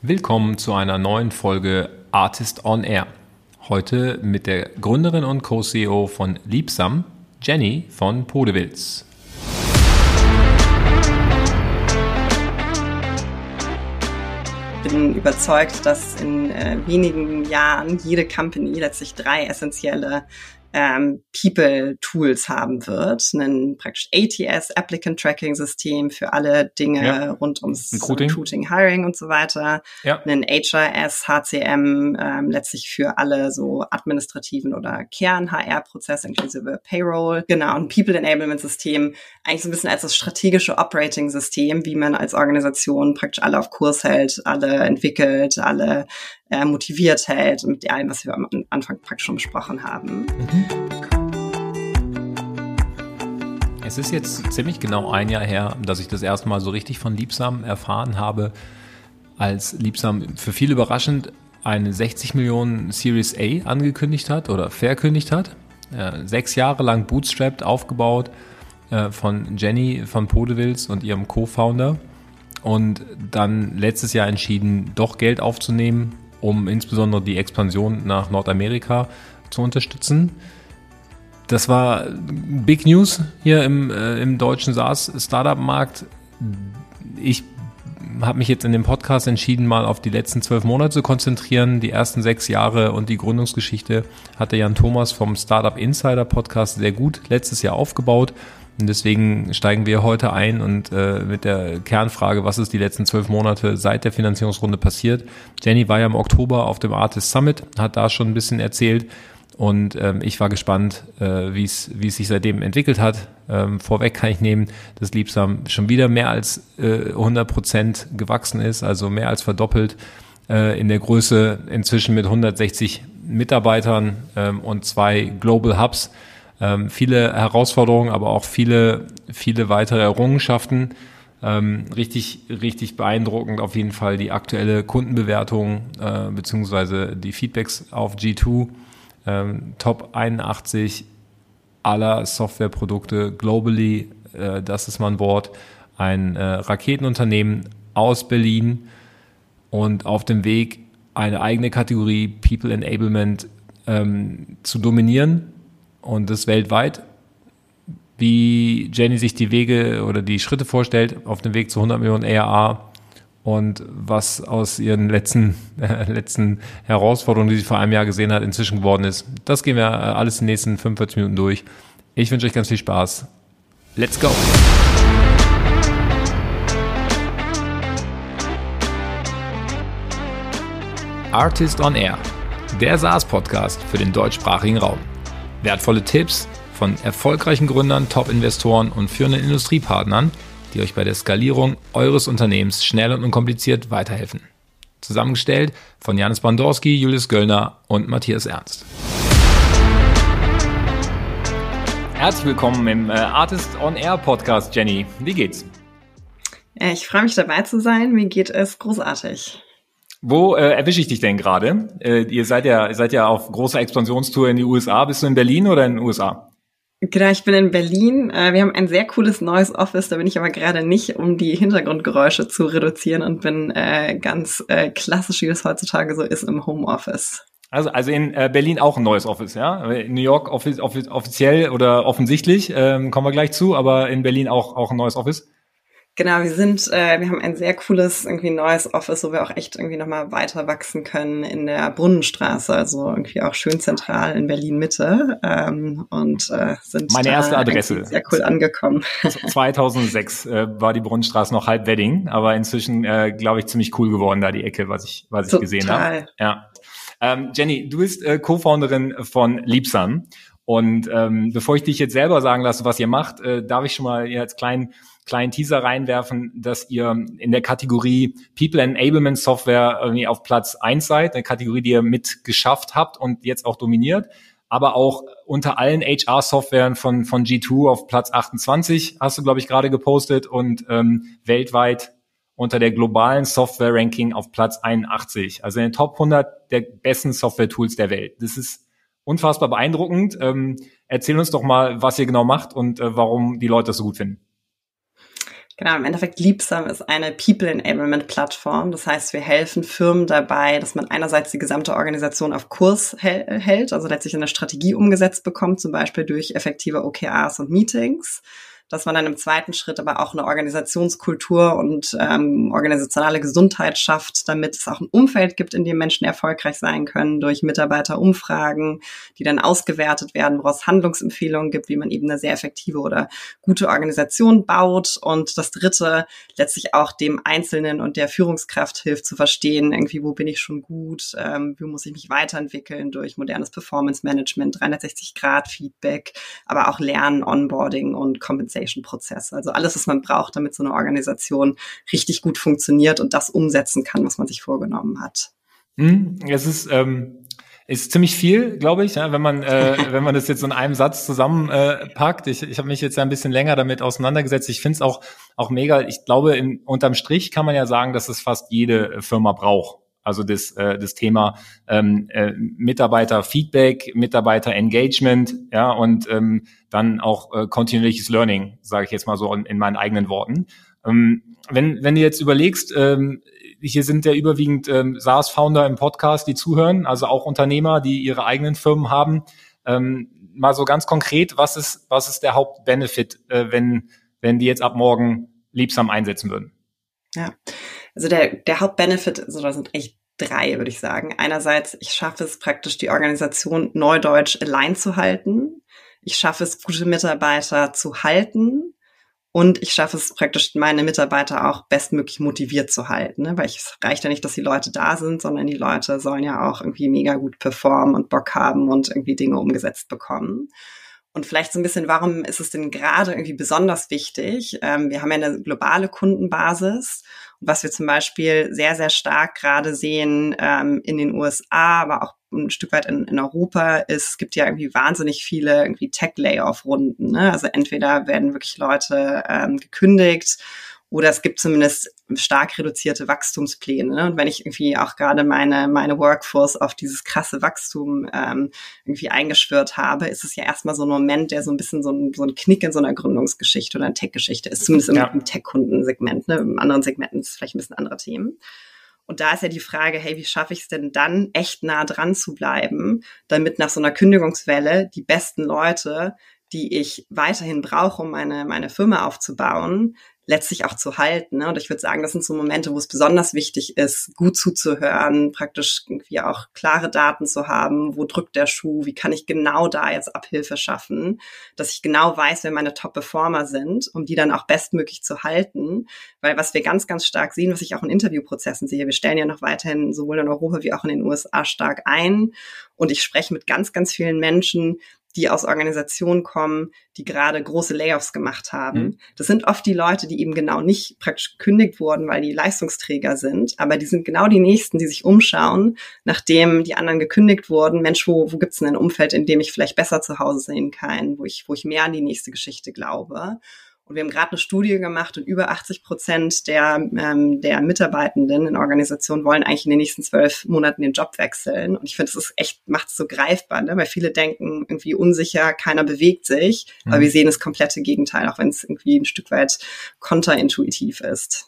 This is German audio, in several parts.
Willkommen zu einer neuen Folge Artist on Air. Heute mit der Gründerin und Co-CEO von Liebsam, Jenny von Podewils. Ich bin überzeugt, dass in äh, wenigen Jahren jede Company letztlich drei essentielle ähm, People-Tools haben wird, ein praktisch ATS, Applicant Tracking System für alle Dinge ja. rund ums Recruiting. Recruiting, Hiring und so weiter, ja. ein HRS, HCM, ähm, letztlich für alle so administrativen oder Kern-HR-Prozesse inklusive Payroll, genau, ein People Enablement System, eigentlich so ein bisschen als das strategische Operating System, wie man als Organisation praktisch alle auf Kurs hält, alle entwickelt, alle äh, motiviert hält mit allem, was wir am Anfang praktisch schon besprochen haben. Mhm. Es ist jetzt ziemlich genau ein Jahr her, dass ich das erste Mal so richtig von Liebsam erfahren habe, als Liebsam für viele überraschend eine 60 Millionen Series A angekündigt hat oder verkündigt hat. Äh, sechs Jahre lang bootstrapped aufgebaut äh, von Jenny von Podewils und ihrem Co-Founder und dann letztes Jahr entschieden, doch Geld aufzunehmen um insbesondere die Expansion nach Nordamerika zu unterstützen. Das war Big News hier im, äh, im deutschen SaaS-Startup-Markt. Ich habe mich jetzt in dem Podcast entschieden, mal auf die letzten zwölf Monate zu konzentrieren. Die ersten sechs Jahre und die Gründungsgeschichte hatte Jan Thomas vom Startup Insider Podcast sehr gut letztes Jahr aufgebaut. Und deswegen steigen wir heute ein und äh, mit der Kernfrage, was ist die letzten zwölf Monate seit der Finanzierungsrunde passiert. Jenny war ja im Oktober auf dem Artist Summit, hat da schon ein bisschen erzählt und ähm, ich war gespannt, äh, wie es sich seitdem entwickelt hat. Ähm, vorweg kann ich nehmen, dass Liebsam schon wieder mehr als äh, 100 Prozent gewachsen ist, also mehr als verdoppelt äh, in der Größe inzwischen mit 160 Mitarbeitern ähm, und zwei Global Hubs ähm, viele Herausforderungen, aber auch viele, viele weitere Errungenschaften. Ähm, richtig, richtig beeindruckend auf jeden Fall die aktuelle Kundenbewertung äh, beziehungsweise die Feedbacks auf G2. Ähm, Top 81 aller Softwareprodukte globally, äh, das ist mein Wort, ein äh, Raketenunternehmen aus Berlin und auf dem Weg, eine eigene Kategorie People Enablement ähm, zu dominieren und das weltweit. Wie Jenny sich die Wege oder die Schritte vorstellt auf dem Weg zu 100 Millionen ARA und was aus ihren letzten, äh, letzten Herausforderungen, die sie vor einem Jahr gesehen hat, inzwischen geworden ist. Das gehen wir alles in den nächsten 45 Minuten durch. Ich wünsche euch ganz viel Spaß. Let's go! Artist on Air, der SaaS-Podcast für den deutschsprachigen Raum. Wertvolle Tipps von erfolgreichen Gründern, Top-Investoren und führenden Industriepartnern, die euch bei der Skalierung eures Unternehmens schnell und unkompliziert weiterhelfen. Zusammengestellt von Janis Bandorski, Julius Göllner und Matthias Ernst. Herzlich willkommen im äh, Artist on Air Podcast, Jenny. Wie geht's? Äh, ich freue mich dabei zu sein. Mir geht es großartig. Wo äh, erwische ich dich denn gerade? Äh, ihr seid ja, seid ja auf großer Expansionstour in die USA. Bist du in Berlin oder in den USA? Genau, ich bin in Berlin. Äh, wir haben ein sehr cooles neues Office, da bin ich aber gerade nicht, um die Hintergrundgeräusche zu reduzieren und bin äh, ganz äh, klassisch, wie es heutzutage so ist, im Homeoffice. Also, also in äh, Berlin auch ein neues Office, ja? In New York offiz offiz offiziell oder offensichtlich, ähm, kommen wir gleich zu, aber in Berlin auch, auch ein neues Office. Genau, wir sind, äh, wir haben ein sehr cooles, irgendwie neues Office, wo wir auch echt irgendwie nochmal weiter wachsen können in der Brunnenstraße, also irgendwie auch schön zentral in Berlin Mitte ähm, und äh, sind meine erste Adresse sehr cool angekommen. 2006 äh, war die Brunnenstraße noch halb Wedding, aber inzwischen äh, glaube ich ziemlich cool geworden da die Ecke, was ich was ich Total. gesehen habe. Ja. Ähm, Jenny, du bist äh, Co-Founderin von Liebsan und ähm, bevor ich dich jetzt selber sagen lasse, was ihr macht, äh, darf ich schon mal als kleinen kleinen Teaser reinwerfen, dass ihr in der Kategorie People Enablement Software irgendwie auf Platz eins seid, eine Kategorie, die ihr mit geschafft habt und jetzt auch dominiert, aber auch unter allen HR-Softwaren von, von G2 auf Platz 28, hast du, glaube ich, gerade gepostet und ähm, weltweit unter der globalen Software-Ranking auf Platz 81, also in den Top 100 der besten Software-Tools der Welt. Das ist unfassbar beeindruckend. Ähm, erzähl uns doch mal, was ihr genau macht und äh, warum die Leute das so gut finden. Genau, im Endeffekt Liebsam ist eine People Enablement Plattform. Das heißt, wir helfen Firmen dabei, dass man einerseits die gesamte Organisation auf Kurs hält, also letztlich eine Strategie umgesetzt bekommt, zum Beispiel durch effektive OKRs und Meetings dass man dann im zweiten Schritt aber auch eine Organisationskultur und ähm, organisationale Gesundheit schafft, damit es auch ein Umfeld gibt, in dem Menschen erfolgreich sein können durch Mitarbeiterumfragen, die dann ausgewertet werden, woraus Handlungsempfehlungen gibt, wie man eben eine sehr effektive oder gute Organisation baut. Und das dritte letztlich auch dem Einzelnen und der Führungskraft hilft zu verstehen, irgendwie, wo bin ich schon gut, ähm, wie muss ich mich weiterentwickeln durch modernes Performance Management, 360 Grad Feedback, aber auch Lernen, Onboarding und Kompensation Compensation-Prozess. Also alles, was man braucht, damit so eine Organisation richtig gut funktioniert und das umsetzen kann, was man sich vorgenommen hat. Hm, es ist, ähm, ist ziemlich viel, glaube ich, ja, wenn man äh, wenn man das jetzt in einem Satz zusammenpackt. Äh, ich ich habe mich jetzt ein bisschen länger damit auseinandergesetzt. Ich finde es auch auch mega. Ich glaube, in, unterm Strich kann man ja sagen, dass es fast jede Firma braucht. Also das, äh, das Thema ähm, äh, Mitarbeiter-Feedback, Mitarbeiter-Engagement, ja, und ähm, dann auch äh, kontinuierliches Learning, sage ich jetzt mal so in, in meinen eigenen Worten. Ähm, wenn, wenn du jetzt überlegst, ähm, hier sind ja überwiegend ähm, SaaS-Founder im Podcast, die zuhören, also auch Unternehmer, die ihre eigenen Firmen haben. Ähm, mal so ganz konkret, was ist, was ist der Hauptbenefit, äh, wenn, wenn die jetzt ab morgen Liebsam einsetzen würden? Ja, also der, der Hauptbenefit, also da sind echt drei, würde ich sagen. Einerseits, ich schaffe es praktisch, die Organisation Neudeutsch allein zu halten. Ich schaffe es, gute Mitarbeiter zu halten. Und ich schaffe es praktisch, meine Mitarbeiter auch bestmöglich motiviert zu halten. Ne? Weil es reicht ja nicht, dass die Leute da sind, sondern die Leute sollen ja auch irgendwie mega gut performen und Bock haben und irgendwie Dinge umgesetzt bekommen. Und vielleicht so ein bisschen, warum ist es denn gerade irgendwie besonders wichtig? Ähm, wir haben ja eine globale Kundenbasis was wir zum Beispiel sehr, sehr stark gerade sehen ähm, in den USA, aber auch ein Stück weit in, in Europa ist, es gibt ja irgendwie wahnsinnig viele irgendwie Tech-Layoff-Runden. Ne? Also entweder werden wirklich Leute ähm, gekündigt oder es gibt zumindest stark reduzierte Wachstumspläne. Ne? Und wenn ich irgendwie auch gerade meine, meine Workforce auf dieses krasse Wachstum ähm, irgendwie eingeschwört habe, ist es ja erstmal so ein Moment, der so ein bisschen so ein, so ein Knick in so einer Gründungsgeschichte oder Tech-Geschichte ist, zumindest im, ja. im Tech-Kundensegment. Ne? Im anderen Segmenten ist es vielleicht ein bisschen andere Themen. Und da ist ja die Frage, hey, wie schaffe ich es denn dann, echt nah dran zu bleiben, damit nach so einer Kündigungswelle die besten Leute, die ich weiterhin brauche, um meine, meine Firma aufzubauen, letztlich auch zu halten. Ne? Und ich würde sagen, das sind so Momente, wo es besonders wichtig ist, gut zuzuhören, praktisch irgendwie auch klare Daten zu haben, wo drückt der Schuh, wie kann ich genau da jetzt Abhilfe schaffen, dass ich genau weiß, wer meine Top-Performer sind, um die dann auch bestmöglich zu halten. Weil was wir ganz, ganz stark sehen, was ich auch in Interviewprozessen sehe, wir stellen ja noch weiterhin sowohl in Europa wie auch in den USA stark ein. Und ich spreche mit ganz, ganz vielen Menschen, die aus Organisationen kommen, die gerade große Layoffs gemacht haben. Mhm. Das sind oft die Leute, die eben genau nicht praktisch gekündigt wurden, weil die Leistungsträger sind, aber die sind genau die Nächsten, die sich umschauen, nachdem die anderen gekündigt wurden. Mensch, wo, wo gibt's denn ein Umfeld, in dem ich vielleicht besser zu Hause sein kann, wo ich, wo ich mehr an die nächste Geschichte glaube? Und wir haben gerade eine Studie gemacht und über 80 Prozent der, ähm, der Mitarbeitenden in Organisationen wollen eigentlich in den nächsten zwölf Monaten den Job wechseln. Und ich finde, das ist echt, macht es so greifbar, ne? weil viele denken irgendwie unsicher, keiner bewegt sich. Mhm. Aber wir sehen das komplette Gegenteil, auch wenn es irgendwie ein Stück weit konterintuitiv ist.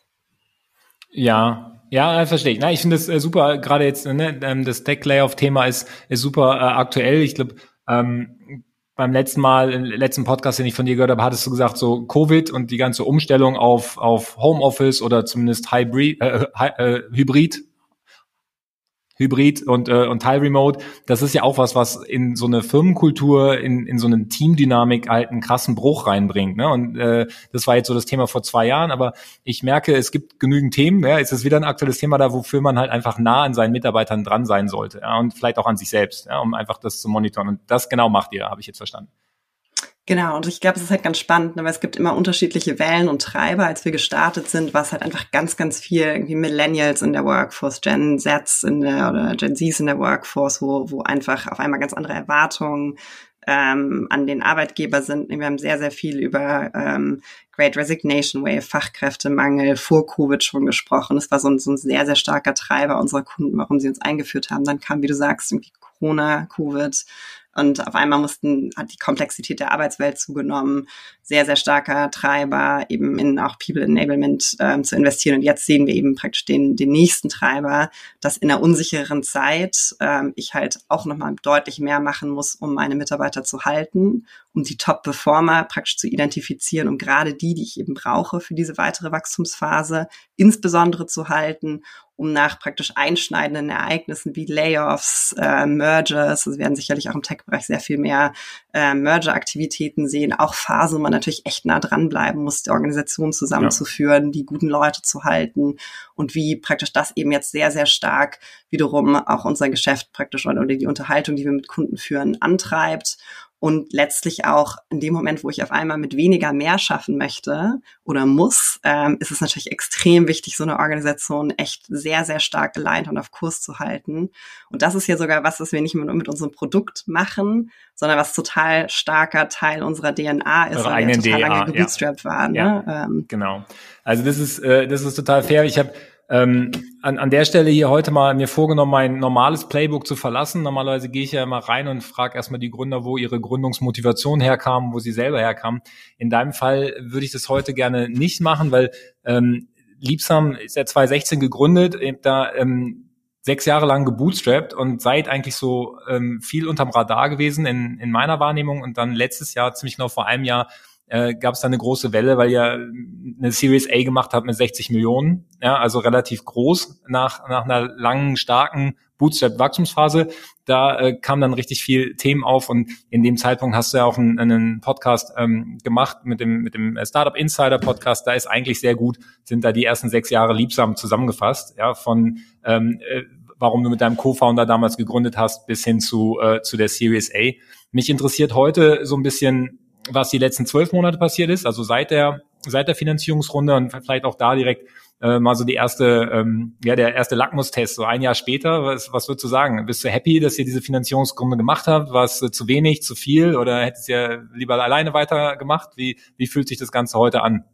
Ja, ja, verstehe ich. Na, ich finde das äh, super, gerade jetzt, ne, ähm, das Tech-Layoff-Thema ist, ist super äh, aktuell. Ich glaube, ähm, beim letzten Mal, im letzten Podcast, den ich von dir gehört habe, hattest du gesagt, so Covid und die ganze Umstellung auf, auf Homeoffice oder zumindest Hybrid, äh, äh, Hybrid, Hybrid und, äh, und Teil Remote, das ist ja auch was, was in so eine Firmenkultur, in, in so eine Teamdynamik halt einen krassen Bruch reinbringt. Ne? Und äh, das war jetzt so das Thema vor zwei Jahren, aber ich merke, es gibt genügend Themen. Ja? Es ist wieder ein aktuelles Thema da, wofür man halt einfach nah an seinen Mitarbeitern dran sein sollte ja? und vielleicht auch an sich selbst, ja? um einfach das zu monitoren. Und das genau macht ihr, habe ich jetzt verstanden. Genau, und ich glaube, es ist halt ganz spannend, ne, weil es gibt immer unterschiedliche Wellen und Treiber. Als wir gestartet sind, war es halt einfach ganz, ganz viel irgendwie Millennials in der Workforce, Gen Zs in der oder Gen Zs in der Workforce, wo, wo einfach auf einmal ganz andere Erwartungen ähm, an den Arbeitgeber sind. Wir haben sehr, sehr viel über ähm, Great Resignation Wave, Fachkräftemangel vor Covid schon gesprochen. Das war so ein, so ein sehr, sehr starker Treiber unserer Kunden, warum sie uns eingeführt haben. Dann kam, wie du sagst, irgendwie Corona, Covid. Und auf einmal mussten, hat die Komplexität der Arbeitswelt zugenommen, sehr, sehr starker Treiber, eben in auch People Enablement ähm, zu investieren. Und jetzt sehen wir eben praktisch den, den nächsten Treiber, dass in einer unsicheren Zeit ähm, ich halt auch nochmal deutlich mehr machen muss, um meine Mitarbeiter zu halten, um die Top-Performer praktisch zu identifizieren, um gerade die, die ich eben brauche für diese weitere Wachstumsphase, insbesondere zu halten um nach praktisch einschneidenden Ereignissen wie Layoffs, äh, Mergers, also wir werden sicherlich auch im Tech-Bereich sehr viel mehr äh, Merger-Aktivitäten sehen, auch Phasen, wo man natürlich echt nah dranbleiben muss, die Organisation zusammenzuführen, ja. die guten Leute zu halten und wie praktisch das eben jetzt sehr, sehr stark wiederum auch unser Geschäft praktisch oder die Unterhaltung, die wir mit Kunden führen, antreibt und letztlich auch in dem Moment, wo ich auf einmal mit weniger mehr schaffen möchte oder muss, ähm, ist es natürlich extrem wichtig, so eine Organisation echt sehr, sehr stark aligned und auf Kurs zu halten. Und das ist ja sogar was, was wir nicht nur mit unserem Produkt machen, sondern was total starker Teil unserer DNA ist, weil wir total DNA, lange gebootstrapped ja. waren. Ja, ne? ähm. Genau. Also das ist, äh, das ist total fair. Ich habe ähm, an, an der Stelle hier heute mal mir vorgenommen, mein normales Playbook zu verlassen. Normalerweise gehe ich ja immer rein und frage erstmal die Gründer, wo ihre Gründungsmotivation herkam, wo sie selber herkamen. In deinem Fall würde ich das heute gerne nicht machen, weil ähm, Liebsam ist ja 2016 gegründet, da ähm, sechs Jahre lang gebootstrapped und seid eigentlich so ähm, viel unterm Radar gewesen in, in meiner Wahrnehmung und dann letztes Jahr, ziemlich genau vor einem Jahr, äh, gab es da eine große Welle, weil ihr eine Series A gemacht habt mit 60 Millionen, ja, also relativ groß nach, nach einer langen, starken Bootstrap-Wachstumsphase. Da äh, kam dann richtig viel Themen auf und in dem Zeitpunkt hast du ja auch einen, einen Podcast ähm, gemacht mit dem, mit dem Startup Insider Podcast. Da ist eigentlich sehr gut, sind da die ersten sechs Jahre liebsam zusammengefasst, ja, von ähm, äh, warum du mit deinem Co-Founder damals gegründet hast, bis hin zu, äh, zu der Series A. Mich interessiert heute so ein bisschen, was die letzten zwölf Monate passiert ist, also seit der, seit der Finanzierungsrunde und vielleicht auch da direkt äh, mal so die erste, ähm, ja, der erste Lackmustest, so ein Jahr später. Was, was würdest du sagen? Bist du happy, dass ihr diese Finanzierungsrunde gemacht habt? War es äh, zu wenig, zu viel oder hättest du ja lieber alleine weitergemacht? Wie, wie fühlt sich das Ganze heute an?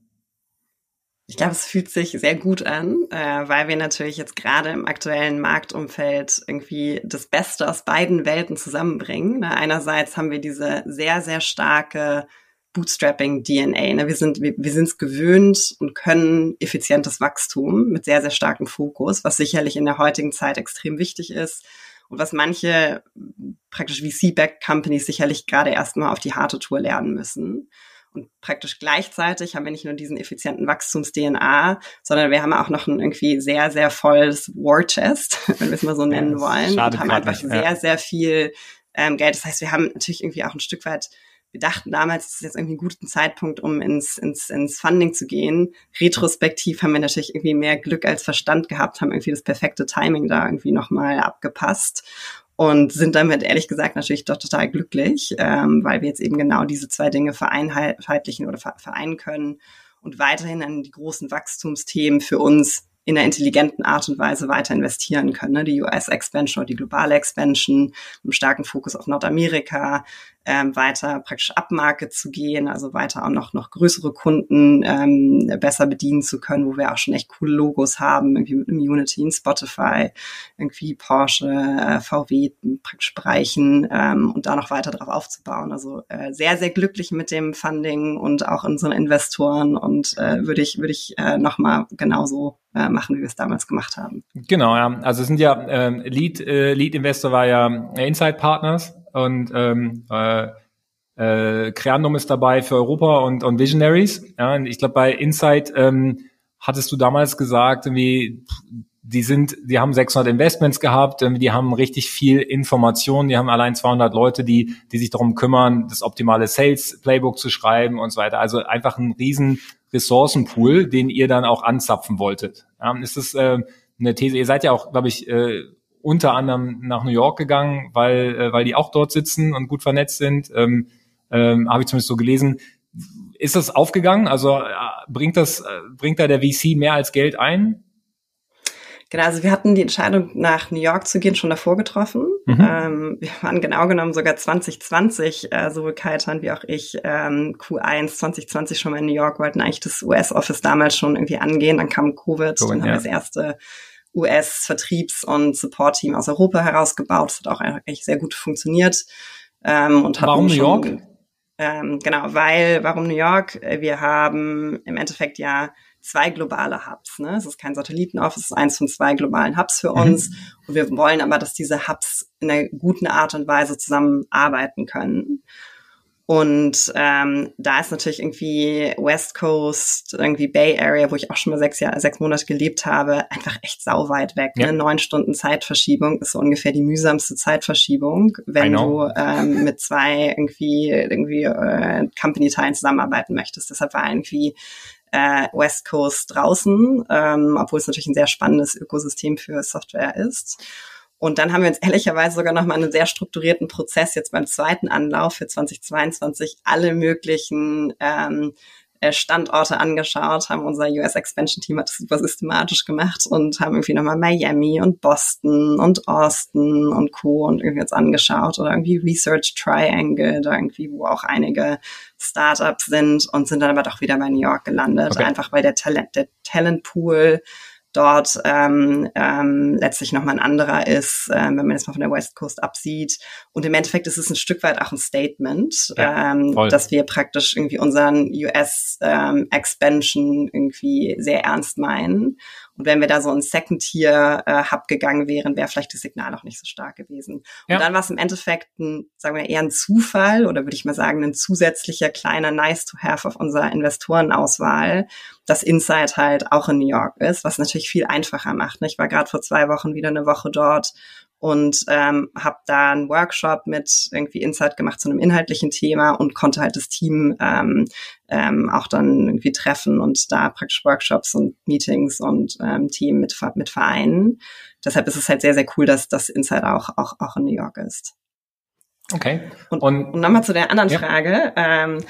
Ich glaube, es fühlt sich sehr gut an, äh, weil wir natürlich jetzt gerade im aktuellen Marktumfeld irgendwie das Beste aus beiden Welten zusammenbringen. Ne? Einerseits haben wir diese sehr, sehr starke Bootstrapping-DNA. Ne? Wir sind wir, wir sind es gewöhnt und können effizientes Wachstum mit sehr, sehr starkem Fokus, was sicherlich in der heutigen Zeit extrem wichtig ist und was manche praktisch VC-Back-Companies sicherlich gerade erstmal auf die harte Tour lernen müssen. Und praktisch gleichzeitig haben wir nicht nur diesen effizienten Wachstums-DNA, sondern wir haben auch noch ein irgendwie sehr, sehr volles War-Chest, wenn wir es mal so nennen ja, wollen. Und haben einfach nicht, sehr, ja. sehr viel ähm, Geld. Das heißt, wir haben natürlich irgendwie auch ein Stück weit wir dachten damals, es ist jetzt irgendwie ein guter Zeitpunkt, um ins, ins, ins Funding zu gehen. Retrospektiv haben wir natürlich irgendwie mehr Glück als Verstand gehabt, haben irgendwie das perfekte Timing da irgendwie nochmal abgepasst und sind damit ehrlich gesagt natürlich doch total glücklich, ähm, weil wir jetzt eben genau diese zwei Dinge vereinheitlichen oder vereinen können und weiterhin an die großen Wachstumsthemen für uns in einer intelligenten Art und Weise weiter investieren können. Ne? Die US-Expansion oder die globale Expansion, mit einem starken Fokus auf Nordamerika, ähm, weiter praktisch Upmarket zu gehen, also weiter auch noch, noch größere Kunden ähm, besser bedienen zu können, wo wir auch schon echt coole Logos haben, irgendwie mit einem Unity, ein Spotify, irgendwie Porsche, äh, VW praktisch Bereichen ähm, und da noch weiter drauf aufzubauen. Also äh, sehr, sehr glücklich mit dem Funding und auch unseren Investoren und äh, würde ich, würde ich äh, nochmal genauso äh, machen, wie wir es damals gemacht haben. Genau, ja. Also es sind ja äh, Lead, äh, Lead Investor war ja Inside Partners und ähm, äh, äh, Creandum ist dabei für Europa und, und Visionaries. Ja, und ich glaube, bei Insight ähm, hattest du damals gesagt, irgendwie, die sind, die haben 600 Investments gehabt, die haben richtig viel Information, die haben allein 200 Leute, die, die sich darum kümmern, das optimale Sales Playbook zu schreiben und so weiter. Also einfach ein riesen Ressourcenpool, den ihr dann auch anzapfen wolltet. Ja, ist das äh, eine These? Ihr seid ja auch, glaube ich, äh, unter anderem nach New York gegangen, weil, äh, weil die auch dort sitzen und gut vernetzt sind. Ähm, ähm, Habe ich zumindest so gelesen. Ist das aufgegangen? Also äh, bringt das, äh, bringt da der VC mehr als Geld ein? Genau, also wir hatten die Entscheidung, nach New York zu gehen, schon davor getroffen. Mhm. Ähm, wir waren genau genommen sogar 2020, äh, sowohl Kaitan wie auch ich, ähm, Q1 2020 schon mal in New York, wollten eigentlich das US-Office damals schon irgendwie angehen. Dann kam Covid, cool, dann haben wir das erste US-Vertriebs- und Support-Team aus Europa herausgebaut. Das hat auch eigentlich sehr gut funktioniert. Ähm, und Warum New York? Ähm, genau, weil, warum New York? Wir haben im Endeffekt ja zwei globale Hubs. Ne? Es ist kein Satellitenoffice, es ist eins von zwei globalen Hubs für mhm. uns. Und wir wollen aber, dass diese Hubs in einer guten Art und Weise zusammenarbeiten können. Und ähm, da ist natürlich irgendwie West Coast, irgendwie Bay Area, wo ich auch schon mal sechs Jahre, sechs Monate gelebt habe, einfach echt sau weit weg. Ja. Ne? Neun Stunden Zeitverschiebung ist so ungefähr die mühsamste Zeitverschiebung, wenn du ähm, mit zwei irgendwie irgendwie äh, Company-Teilen zusammenarbeiten möchtest. Deshalb war irgendwie äh, West Coast draußen, ähm, obwohl es natürlich ein sehr spannendes Ökosystem für Software ist. Und dann haben wir uns ehrlicherweise sogar noch mal einen sehr strukturierten Prozess jetzt beim zweiten Anlauf für 2022 alle möglichen ähm, äh, Standorte angeschaut, haben unser US Expansion Team hat das super systematisch gemacht und haben irgendwie nochmal Miami und Boston und Austin und Co. und irgendwie jetzt angeschaut oder irgendwie Research Triangle, da irgendwie, wo auch einige Startups sind und sind dann aber doch wieder bei New York gelandet, okay. einfach weil der Talent, der Talentpool dort ähm, ähm, letztlich nochmal ein anderer ist, äh, wenn man jetzt mal von der West Coast absieht. Und im Endeffekt ist es ein Stück weit auch ein Statement, ja, ähm, dass wir praktisch irgendwie unseren US ähm, Expansion irgendwie sehr ernst meinen und wenn wir da so ein Second-Tier-Hub äh, gegangen wären, wäre vielleicht das Signal auch nicht so stark gewesen. Ja. Und dann war es im Endeffekt ein, sagen wir eher ein Zufall oder würde ich mal sagen, ein zusätzlicher kleiner Nice-to-Have auf unserer Investorenauswahl, dass Insight halt auch in New York ist, was natürlich viel einfacher macht. Ich war gerade vor zwei Wochen wieder eine Woche dort und ähm, habe da einen Workshop mit irgendwie Insight gemacht zu einem inhaltlichen Thema und konnte halt das Team ähm, ähm, auch dann irgendwie treffen und da praktisch Workshops und Meetings und ähm, Team mit, mit vereinen. Deshalb ist es halt sehr, sehr cool, dass das Insight auch, auch, auch in New York ist. Okay. Und, und, und nochmal zu der anderen ja. Frage. Ähm,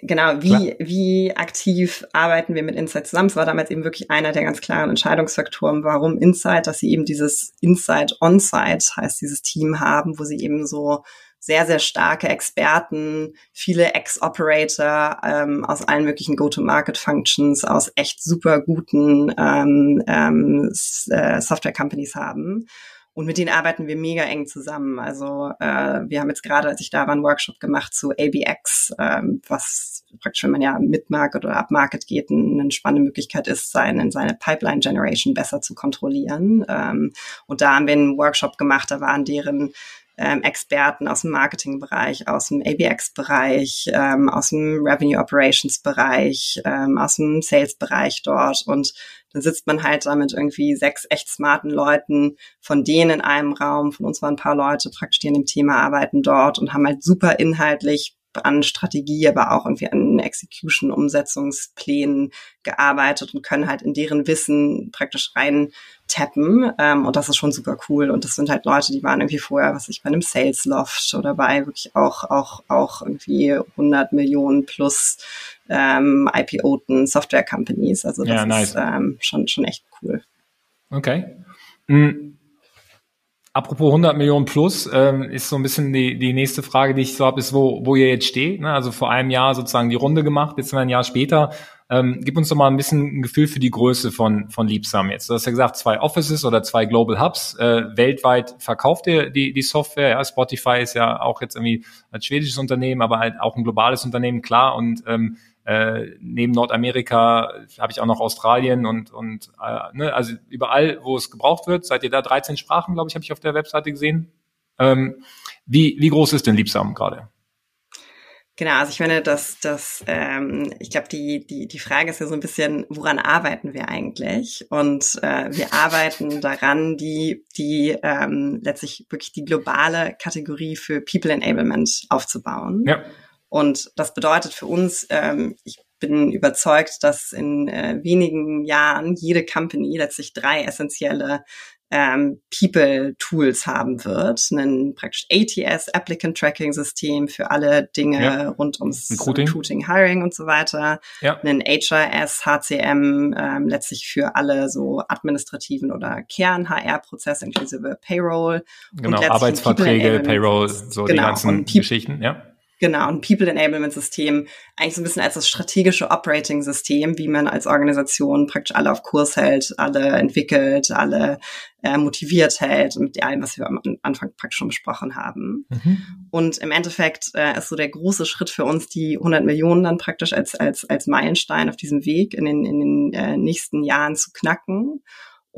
Genau, wie, wie aktiv arbeiten wir mit Insight zusammen? Es war damals eben wirklich einer der ganz klaren Entscheidungsfaktoren, warum Insight, dass sie eben dieses Insight On-Site heißt, dieses Team haben, wo sie eben so sehr, sehr starke Experten, viele Ex-Operator ähm, aus allen möglichen Go-to-Market-Functions, aus echt super guten ähm, ähm, äh, Software-Companies haben. Und mit denen arbeiten wir mega eng zusammen. Also äh, wir haben jetzt gerade, als ich da war, einen Workshop gemacht zu ABX, ähm, was praktisch, wenn man ja mit Market oder ab Market geht, eine spannende Möglichkeit ist, seine, seine Pipeline Generation besser zu kontrollieren. Ähm, und da haben wir einen Workshop gemacht, da waren deren ähm, Experten aus dem Marketingbereich, aus dem ABX-Bereich, ähm, aus dem Revenue Operations-Bereich, ähm, aus dem Sales-Bereich dort. Und dann sitzt man halt da mit irgendwie sechs echt smarten Leuten, von denen in einem Raum, von uns waren ein paar Leute praktisch, die an dem Thema arbeiten dort und haben halt super inhaltlich an Strategie, aber auch irgendwie an Execution, Umsetzungsplänen gearbeitet und können halt in deren Wissen praktisch rein tappen. Ähm, und das ist schon super cool. Und das sind halt Leute, die waren irgendwie vorher, was ich bei einem Sales Loft oder bei wirklich auch, auch, auch irgendwie 100 Millionen plus ähm, IPOten Software Companies. Also das ja, nice. ist ähm, schon, schon echt cool. Okay. Mhm. Apropos 100 Millionen plus, ähm, ist so ein bisschen die, die nächste Frage, die ich so habe, ist, wo, wo ihr jetzt steht. Ne? Also vor einem Jahr sozusagen die Runde gemacht, jetzt sind wir ein Jahr später. Ähm, gib uns doch mal ein bisschen ein Gefühl für die Größe von, von Liebsam jetzt. Du hast ja gesagt, zwei Offices oder zwei Global Hubs. Äh, weltweit verkauft ihr die, die Software. Ja, Spotify ist ja auch jetzt irgendwie ein schwedisches Unternehmen, aber halt auch ein globales Unternehmen, klar. Und ähm, äh, neben Nordamerika habe ich auch noch Australien und, und äh, ne, also überall, wo es gebraucht wird. Seid ihr da 13 Sprachen, glaube ich, habe ich auf der Webseite gesehen. Ähm, wie, wie groß ist denn Liebsam gerade? Genau, also ich finde, dass dass ähm, ich glaube, die, die, die Frage ist ja so ein bisschen, woran arbeiten wir eigentlich? Und äh, wir arbeiten daran, die, die ähm, letztlich wirklich die globale Kategorie für People Enablement aufzubauen. Ja. Und das bedeutet für uns, ähm, ich bin überzeugt, dass in äh, wenigen Jahren jede Company letztlich drei essentielle ähm, People-Tools haben wird. Ein praktisch ATS, Applicant Tracking System für alle Dinge ja. rund ums Recruiting. Recruiting, Hiring und so weiter. Ja. Ein HRS, HCM, ähm, letztlich für alle so administrativen oder Kern-HR-Prozesse inklusive Payroll. Genau, Arbeitsverträge, Payroll, so genau, die ganzen Geschichten, ja Genau, ein People Enablement System, eigentlich so ein bisschen als das strategische Operating System, wie man als Organisation praktisch alle auf Kurs hält, alle entwickelt, alle äh, motiviert hält mit allem, was wir am Anfang praktisch schon besprochen haben. Mhm. Und im Endeffekt äh, ist so der große Schritt für uns, die 100 Millionen dann praktisch als, als, als Meilenstein auf diesem Weg in den, in den äh, nächsten Jahren zu knacken.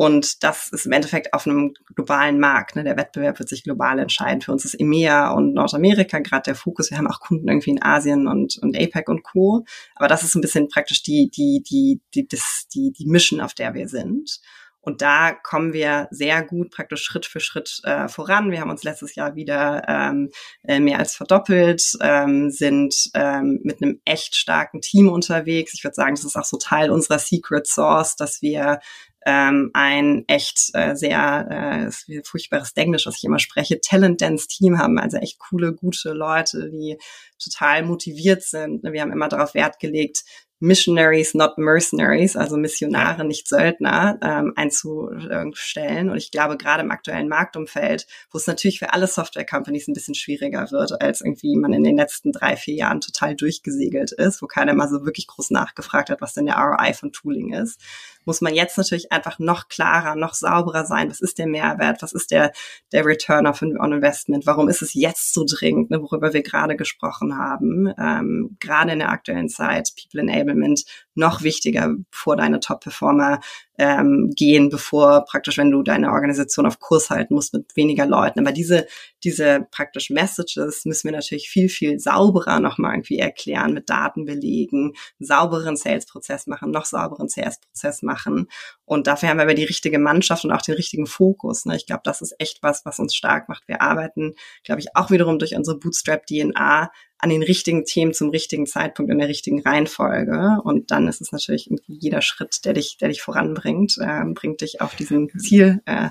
Und das ist im Endeffekt auf einem globalen Markt. Ne? Der Wettbewerb wird sich global entscheiden. Für uns ist EMEA und Nordamerika gerade der Fokus. Wir haben auch Kunden irgendwie in Asien und, und APEC und Co. Aber das ist ein bisschen praktisch die, die, die, die, das, die, die Mission, auf der wir sind. Und da kommen wir sehr gut praktisch Schritt für Schritt äh, voran. Wir haben uns letztes Jahr wieder ähm, äh, mehr als verdoppelt, ähm, sind ähm, mit einem echt starken Team unterwegs. Ich würde sagen, das ist auch so Teil unserer Secret Source, dass wir ähm, ein echt äh, sehr äh, furchtbares Englisch, was ich immer spreche, Talent-Dance-Team haben, also echt coole, gute Leute, die total motiviert sind. Wir haben immer darauf Wert gelegt, Missionaries, not Mercenaries, also Missionare, nicht Söldner, ähm, einzustellen. Und ich glaube, gerade im aktuellen Marktumfeld, wo es natürlich für alle Software-Companies ein bisschen schwieriger wird, als irgendwie man in den letzten drei, vier Jahren total durchgesegelt ist, wo keiner mal so wirklich groß nachgefragt hat, was denn der ROI von Tooling ist, muss man jetzt natürlich einfach noch klarer, noch sauberer sein. Was ist der Mehrwert? Was ist der, der Return of on Investment? Warum ist es jetzt so dringend, ne, worüber wir gerade gesprochen haben? Ähm, gerade in der aktuellen Zeit, People Enablement noch wichtiger vor deine Top-Performer ähm, gehen, bevor praktisch, wenn du deine Organisation auf Kurs halten musst mit weniger Leuten. Aber diese, diese praktisch Messages müssen wir natürlich viel, viel sauberer nochmal irgendwie erklären, mit Daten belegen, sauberen Sales-Prozess machen, noch sauberen Sales-Prozess machen. Und dafür haben wir aber die richtige Mannschaft und auch den richtigen Fokus. Ne? Ich glaube, das ist echt was, was uns stark macht. Wir arbeiten, glaube ich, auch wiederum durch unsere Bootstrap-DNA an den richtigen Themen zum richtigen Zeitpunkt in der richtigen Reihenfolge. Und dann ist es natürlich irgendwie jeder Schritt, der dich, der dich voranbringt, äh, bringt dich auf diesem Ziel äh,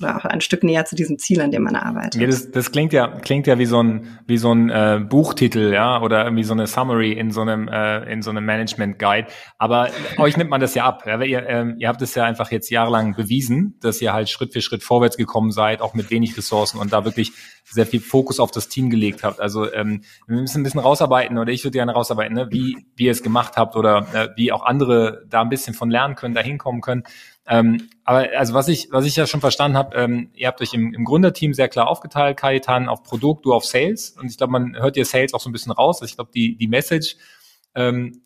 oder auch ein Stück näher zu diesem Ziel, an dem man arbeitet. Ja, das, das klingt ja klingt ja wie so ein wie so ein äh, Buchtitel, ja, oder irgendwie so eine Summary in so einem äh, in so einem Management Guide. Aber euch nimmt man das ja ab. Ja, ihr, ähm, ihr habt es ja einfach jetzt jahrelang bewiesen, dass ihr halt Schritt für Schritt vorwärts gekommen seid, auch mit wenig Ressourcen und da wirklich sehr viel Fokus auf das Team gelegt habt. Also ähm, wir müssen ein bisschen rausarbeiten oder ich würde gerne rausarbeiten, ne, wie, wie ihr es gemacht habt oder äh, wie auch andere da ein bisschen von lernen können, da hinkommen können. Ähm, aber also was ich, was ich ja schon verstanden habe, ähm, ihr habt euch im, im Gründerteam sehr klar aufgeteilt, Kajetan auf Produkt, du auf Sales. Und ich glaube, man hört dir Sales auch so ein bisschen raus. Also ich glaube, die, die Message, ähm,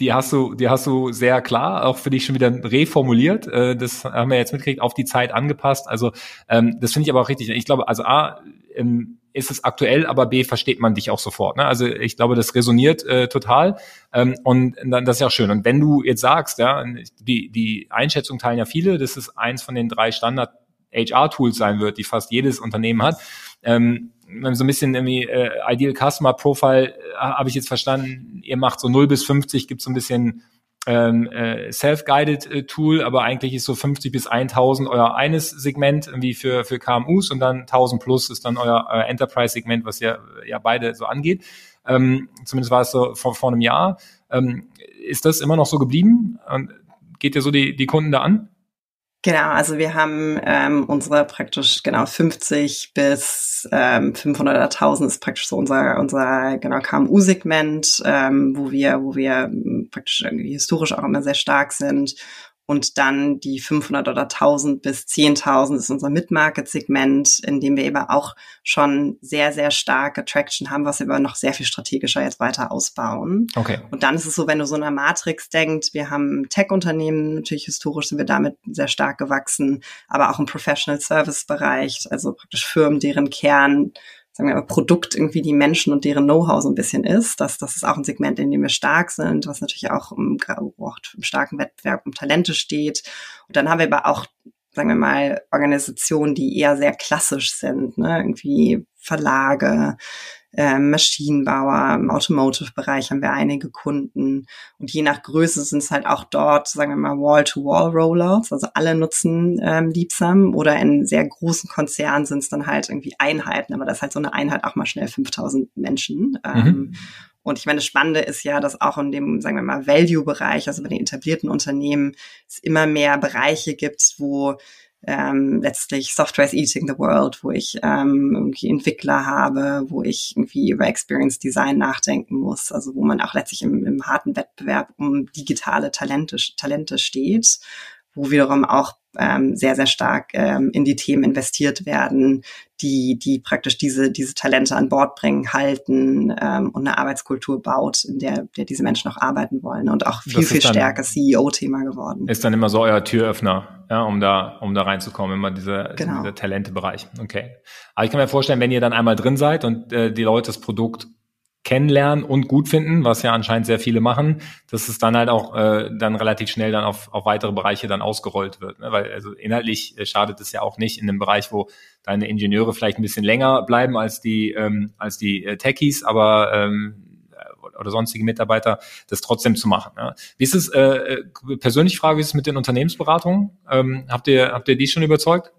die hast du, die hast du sehr klar, auch für dich schon wieder reformuliert. Äh, das haben wir jetzt mitgekriegt, auf die Zeit angepasst. Also ähm, das finde ich aber auch richtig. Ich glaube, also A, ähm, ist es aktuell, aber B, versteht man dich auch sofort. Ne? Also ich glaube, das resoniert äh, total ähm, und dann das ist ja auch schön. Und wenn du jetzt sagst, ja, die, die Einschätzung teilen ja viele, dass es eins von den drei Standard HR-Tools sein wird, die fast jedes Unternehmen hat. Ähm, so ein bisschen irgendwie äh, Ideal Customer Profile äh, habe ich jetzt verstanden, ihr macht so 0 bis 50, gibt so ein bisschen ähm, äh, Self-Guided äh, Tool, aber eigentlich ist so 50 bis 1000 euer eines Segment irgendwie für, für KMUs und dann 1000 plus ist dann euer, euer Enterprise-Segment, was ja, ja beide so angeht. Ähm, zumindest war es so vor, vor einem Jahr. Ähm, ist das immer noch so geblieben? Geht ihr so die, die Kunden da an? Genau, also wir haben ähm, unsere praktisch genau 50 bis ähm, 500 oder 1000 ist praktisch so unser unser genau KMU-Segment, ähm, wo wir wo wir praktisch irgendwie historisch auch immer sehr stark sind und dann die 500 oder 1000 bis 10.000 ist unser Mid-Market-Segment, in dem wir eben auch schon sehr, sehr starke Traction haben, was wir aber noch sehr viel strategischer jetzt weiter ausbauen. Okay. Und dann ist es so, wenn du so in einer Matrix denkst, wir haben Tech-Unternehmen, natürlich historisch sind wir damit sehr stark gewachsen, aber auch im Professional Service-Bereich, also praktisch Firmen, deren Kern sagen wir mal, Produkt irgendwie die Menschen und deren Know-how so ein bisschen ist. Das, das ist auch ein Segment, in dem wir stark sind, was natürlich auch im, auch im starken Wettbewerb um Talente steht. Und dann haben wir aber auch sagen wir mal, Organisationen, die eher sehr klassisch sind, ne? irgendwie Verlage, äh, Maschinenbauer, im Automotive-Bereich haben wir einige Kunden. Und je nach Größe sind es halt auch dort, sagen wir mal, Wall-to-Wall-Rollouts. Also alle nutzen ähm, Liebsam oder in sehr großen Konzernen sind es dann halt irgendwie Einheiten. Aber das ist halt so eine Einheit auch mal schnell 5000 Menschen. Ähm, mhm. Und ich meine, das Spannende ist ja, dass auch in dem, sagen wir mal, Value-Bereich, also bei den etablierten Unternehmen, es immer mehr Bereiche gibt, wo ähm, letztlich Software is Eating the World, wo ich ähm, irgendwie Entwickler habe, wo ich irgendwie über Experience Design nachdenken muss, also wo man auch letztlich im, im harten Wettbewerb um digitale Talente, Talente steht, wo wiederum auch ähm, sehr, sehr stark ähm, in die Themen investiert werden, die, die praktisch diese, diese Talente an Bord bringen, halten ähm, und eine Arbeitskultur baut, in der, der diese Menschen auch arbeiten wollen und auch viel, viel stärker CEO-Thema geworden. Ist dann immer so euer Türöffner, ja, um da, um da reinzukommen, immer diese, genau. dieser Talente-Bereich. Okay. Aber ich kann mir vorstellen, wenn ihr dann einmal drin seid und äh, die Leute das Produkt kennenlernen und gut finden, was ja anscheinend sehr viele machen, dass es dann halt auch äh, dann relativ schnell dann auf, auf weitere Bereiche dann ausgerollt wird. Ne? Weil also inhaltlich äh, schadet es ja auch nicht in einem Bereich, wo deine Ingenieure vielleicht ein bisschen länger bleiben als die ähm, als die äh, Techies, aber ähm, oder sonstige Mitarbeiter, das trotzdem zu machen. Ja. Wie ist es, äh, äh persönlich frage, ist es mit den Unternehmensberatungen? Ähm, habt ihr, habt ihr die schon überzeugt?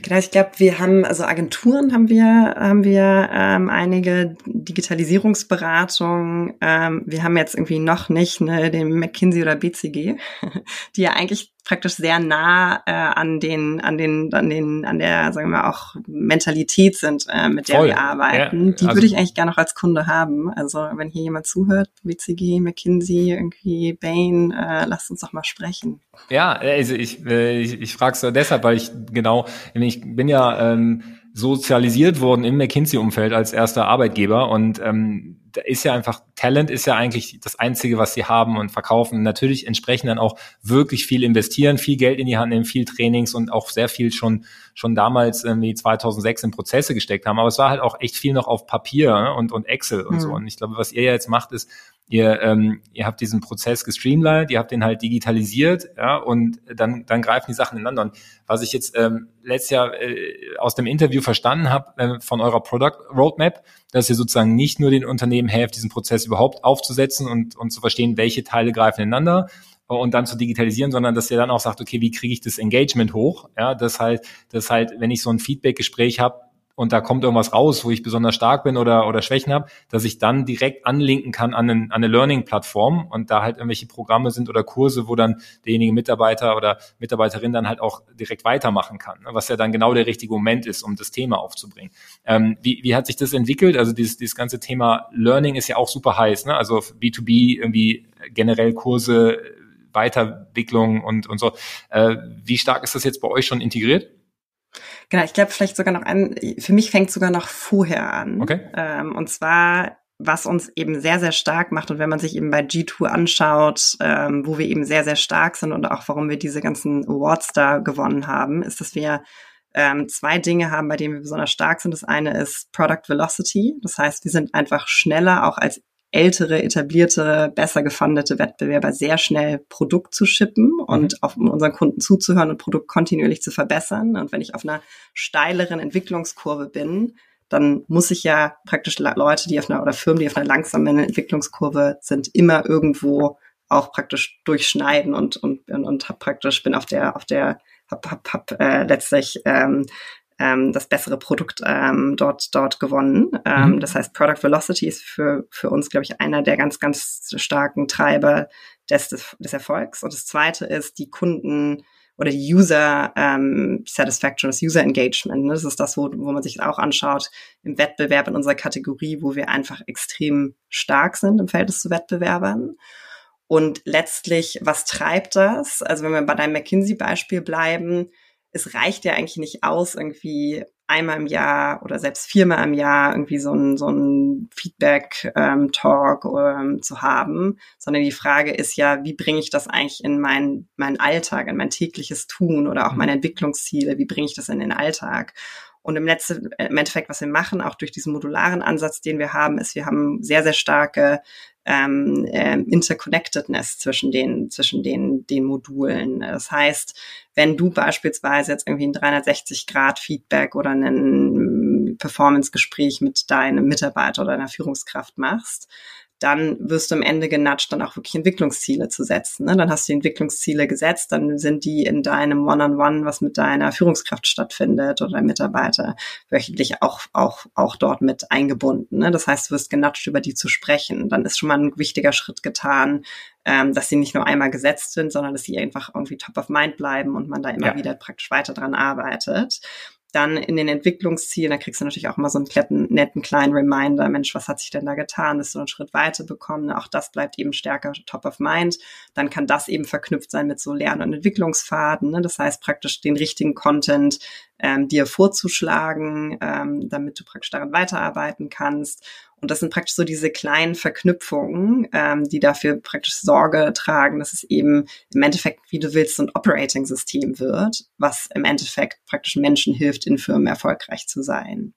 Genau, ich glaube, wir haben, also Agenturen haben wir, haben wir ähm, einige Digitalisierungsberatungen. Ähm, wir haben jetzt irgendwie noch nicht ne, den McKinsey oder BCG, die ja eigentlich praktisch sehr nah äh, an den, an den, an den, an der, sagen wir mal, auch Mentalität sind, äh, mit der Voll. wir arbeiten. Ja, die also, würde ich eigentlich gerne noch als Kunde haben. Also wenn hier jemand zuhört, WCG, McKinsey, irgendwie Bain, äh, lasst uns doch mal sprechen. Ja, also ich, äh, ich, ich frage es deshalb, weil ich genau, ich bin ja ähm, sozialisiert worden im McKinsey-Umfeld als erster Arbeitgeber und ähm, da ist ja einfach, Talent ist ja eigentlich das Einzige, was sie haben und verkaufen. Natürlich entsprechend dann auch wirklich viel investieren, viel Geld in die Hand nehmen, viel Trainings und auch sehr viel schon, schon damals irgendwie 2006 in Prozesse gesteckt haben. Aber es war halt auch echt viel noch auf Papier und, und Excel und mhm. so. Und ich glaube, was ihr ja jetzt macht, ist, ihr, ähm, ihr habt diesen Prozess gestreamlined, ihr habt den halt digitalisiert, ja, und dann, dann greifen die Sachen ineinander. Und was ich jetzt ähm, letztes Jahr äh, aus dem Interview verstanden habe äh, von eurer Product Roadmap, dass ihr sozusagen nicht nur den Unternehmen helft, diesen Prozess überhaupt aufzusetzen und, und zu verstehen, welche Teile greifen ineinander und dann zu digitalisieren, sondern dass ihr dann auch sagt, okay, wie kriege ich das Engagement hoch? Ja, das halt, das halt, wenn ich so ein Feedback-Gespräch habe, und da kommt irgendwas raus, wo ich besonders stark bin oder, oder Schwächen habe, dass ich dann direkt anlinken kann an, einen, an eine Learning-Plattform und da halt irgendwelche Programme sind oder Kurse, wo dann derjenige Mitarbeiter oder Mitarbeiterin dann halt auch direkt weitermachen kann, ne? was ja dann genau der richtige Moment ist, um das Thema aufzubringen. Ähm, wie, wie hat sich das entwickelt? Also dieses, dieses ganze Thema Learning ist ja auch super heiß, ne? also B2B irgendwie generell Kurse, Weiterentwicklung und, und so. Äh, wie stark ist das jetzt bei euch schon integriert? Genau, ich glaube vielleicht sogar noch an, für mich fängt sogar noch vorher an. Okay. Ähm, und zwar, was uns eben sehr, sehr stark macht und wenn man sich eben bei G2 anschaut, ähm, wo wir eben sehr, sehr stark sind und auch warum wir diese ganzen Awards da gewonnen haben, ist, dass wir ähm, zwei Dinge haben, bei denen wir besonders stark sind. Das eine ist Product Velocity. Das heißt, wir sind einfach schneller auch als ältere, etabliertere, besser gefundete Wettbewerber sehr schnell Produkt zu shippen mhm. und auf unseren Kunden zuzuhören und Produkt kontinuierlich zu verbessern. Und wenn ich auf einer steileren Entwicklungskurve bin, dann muss ich ja praktisch Leute, die auf einer oder Firmen, die auf einer langsamen Entwicklungskurve sind, immer irgendwo auch praktisch durchschneiden und und und, und hab praktisch bin auf der auf der hab hab, hab äh, letztlich ähm, ähm, das bessere Produkt ähm, dort, dort gewonnen. Ähm, mhm. Das heißt, Product Velocity ist für, für uns, glaube ich, einer der ganz, ganz starken Treiber des, des, des Erfolgs. Und das zweite ist die Kunden oder die User ähm, Satisfaction, das User Engagement. Ne? Das ist das, wo, wo man sich auch anschaut im Wettbewerb in unserer Kategorie, wo wir einfach extrem stark sind im Verhältnis zu Wettbewerbern. Und letztlich, was treibt das? Also wenn wir bei deinem McKinsey-Beispiel bleiben, es reicht ja eigentlich nicht aus, irgendwie einmal im Jahr oder selbst viermal im Jahr irgendwie so ein, so ein Feedback-Talk ähm, ähm, zu haben, sondern die Frage ist ja, wie bringe ich das eigentlich in meinen mein Alltag, in mein tägliches Tun oder auch mhm. meine Entwicklungsziele, wie bringe ich das in den Alltag? Und im, letzten, im Endeffekt, was wir machen, auch durch diesen modularen Ansatz, den wir haben, ist, wir haben sehr, sehr starke ähm, äh, Interconnectedness zwischen den, zwischen den, den Modulen. Das heißt, wenn du beispielsweise jetzt irgendwie ein 360-Grad-Feedback oder ein Performance-Gespräch mit deinem Mitarbeiter oder deiner Führungskraft machst, dann wirst du am Ende genatscht, dann auch wirklich Entwicklungsziele zu setzen. Ne? Dann hast du die Entwicklungsziele gesetzt, dann sind die in deinem One-on-One, -on -One, was mit deiner Führungskraft stattfindet oder Mitarbeiter, wöchentlich auch, auch, auch dort mit eingebunden. Ne? Das heißt, du wirst genatscht, über die zu sprechen. Dann ist schon mal ein wichtiger Schritt getan, ähm, dass sie nicht nur einmal gesetzt sind, sondern dass sie einfach irgendwie top of mind bleiben und man da immer ja. wieder praktisch weiter dran arbeitet dann in den Entwicklungszielen, da kriegst du natürlich auch immer so einen netten, netten kleinen Reminder, Mensch, was hat sich denn da getan? Ist so einen Schritt weiter bekommen? Auch das bleibt eben stärker top of mind. Dann kann das eben verknüpft sein mit so Lern- und Entwicklungsfaden. Ne? Das heißt praktisch den richtigen Content ähm, dir vorzuschlagen, ähm, damit du praktisch daran weiterarbeiten kannst. Und das sind praktisch so diese kleinen Verknüpfungen, ähm, die dafür praktisch Sorge tragen, dass es eben im Endeffekt, wie du willst, so ein Operating-System wird, was im Endeffekt praktisch Menschen hilft, in Firmen erfolgreich zu sein.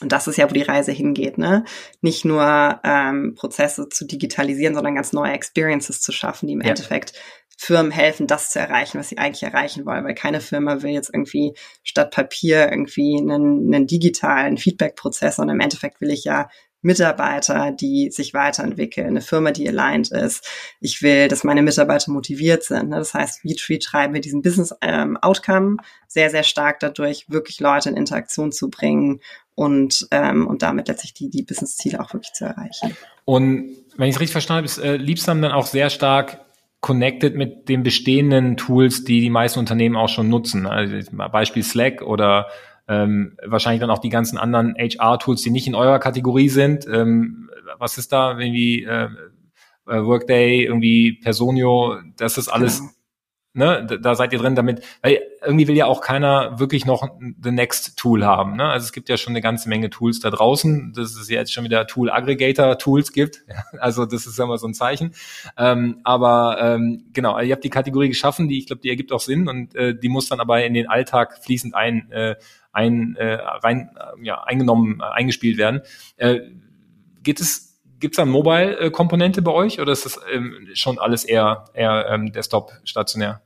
Und das ist ja, wo die Reise hingeht, ne? Nicht nur ähm, Prozesse zu digitalisieren, sondern ganz neue Experiences zu schaffen, die im ja. Endeffekt Firmen helfen, das zu erreichen, was sie eigentlich erreichen wollen, weil keine Firma will jetzt irgendwie statt Papier irgendwie einen, einen digitalen Feedback-Prozess, sondern im Endeffekt will ich ja Mitarbeiter, die sich weiterentwickeln, eine Firma, die aligned ist. Ich will, dass meine Mitarbeiter motiviert sind. Ne? Das heißt, wie treiben wir diesen Business ähm, sehr, sehr stark dadurch, wirklich Leute in Interaktion zu bringen und, ähm, und damit letztlich die, die Business-Ziele auch wirklich zu erreichen. Und wenn ich es richtig verstanden habe, ist äh, Liebsam dann auch sehr stark connected mit den bestehenden Tools, die die meisten Unternehmen auch schon nutzen. Also Beispiel Slack oder ähm, wahrscheinlich dann auch die ganzen anderen HR-Tools, die nicht in eurer Kategorie sind. Ähm, was ist da irgendwie äh, äh Workday, irgendwie Personio, das ist alles genau ne, da seid ihr drin damit, weil irgendwie will ja auch keiner wirklich noch the next Tool haben. Ne? Also es gibt ja schon eine ganze Menge Tools da draußen, dass es jetzt schon wieder Tool Aggregator Tools gibt. Also das ist immer so ein Zeichen. Ähm, aber ähm, genau, ihr habt die Kategorie geschaffen, die ich glaube, die ergibt auch Sinn und äh, die muss dann aber in den Alltag fließend ein, äh, ein äh, rein, äh, ja, eingenommen, äh, eingespielt werden. Äh, geht es Gibt es da Mobile-Komponente bei euch oder ist das ähm, schon alles eher, eher ähm, Desktop stationär?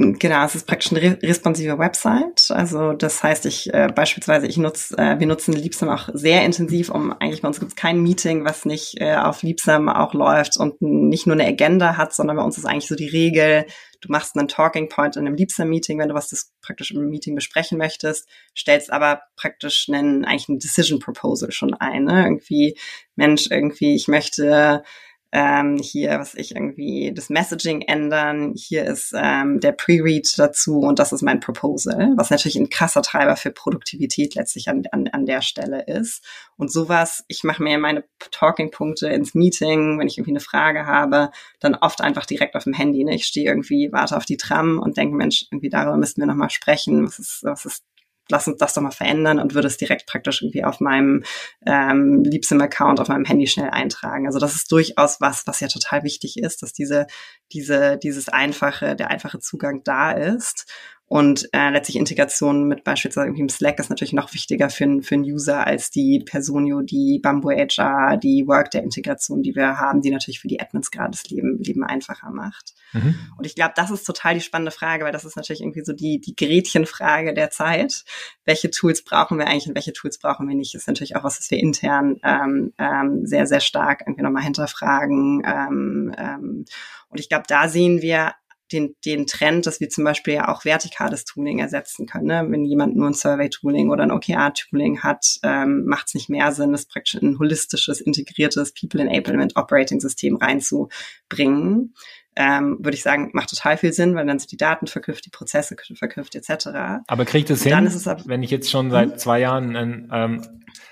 Genau, es ist praktisch eine responsive Website. Also das heißt, ich äh, beispielsweise, ich nutze, äh, wir nutzen Liebsam auch sehr intensiv, um eigentlich bei uns gibt es kein Meeting, was nicht äh, auf Liebsam auch läuft und nicht nur eine Agenda hat, sondern bei uns ist eigentlich so die Regel, du machst einen Talking Point in einem Liebsam-Meeting, wenn du was das praktisch im Meeting besprechen möchtest, stellst aber praktisch einen, eigentlich ein Decision Proposal schon ein. Ne? Irgendwie, Mensch, irgendwie, ich möchte ähm, hier, was ich irgendwie, das Messaging ändern, hier ist ähm, der Pre-Read dazu und das ist mein Proposal, was natürlich ein krasser Treiber für Produktivität letztlich an, an, an der Stelle ist. Und sowas, ich mache mir meine Talking-Punkte ins Meeting, wenn ich irgendwie eine Frage habe, dann oft einfach direkt auf dem Handy. Ne? Ich stehe irgendwie, warte auf die Tram und denke, Mensch, irgendwie darüber müssten wir nochmal sprechen. Was ist, was ist lass uns das doch mal verändern und würde es direkt praktisch irgendwie auf meinem ähm, Liebsim-Account, auf meinem Handy schnell eintragen. Also das ist durchaus was, was ja total wichtig ist, dass diese, diese, dieses einfache, der einfache Zugang da ist. Und äh, letztlich Integration mit beispielsweise irgendwie im Slack ist natürlich noch wichtiger für, für einen User als die Personio, die Bamboo HR, die Work-der-Integration, die wir haben, die natürlich für die Admins gerade das Leben, Leben einfacher macht. Mhm. Und ich glaube, das ist total die spannende Frage, weil das ist natürlich irgendwie so die, die Gretchenfrage der Zeit. Welche Tools brauchen wir eigentlich und welche Tools brauchen wir nicht? Das ist natürlich auch was, was wir intern ähm, ähm, sehr, sehr stark irgendwie nochmal hinterfragen. Ähm, ähm, und ich glaube, da sehen wir den, den Trend, dass wir zum Beispiel ja auch vertikales Tooling ersetzen können. Ne? Wenn jemand nur ein Survey-Tooling oder ein OKR-Tooling hat, ähm, macht es nicht mehr Sinn, das praktisch in ein holistisches, integriertes People-Enablement-Operating-System reinzubringen. Ähm, würde ich sagen, macht total viel Sinn, weil dann sind die Daten verknüpft, die Prozesse verknüpft etc. Aber kriegt es hin, wenn ich jetzt schon seit hm? zwei Jahren ähm,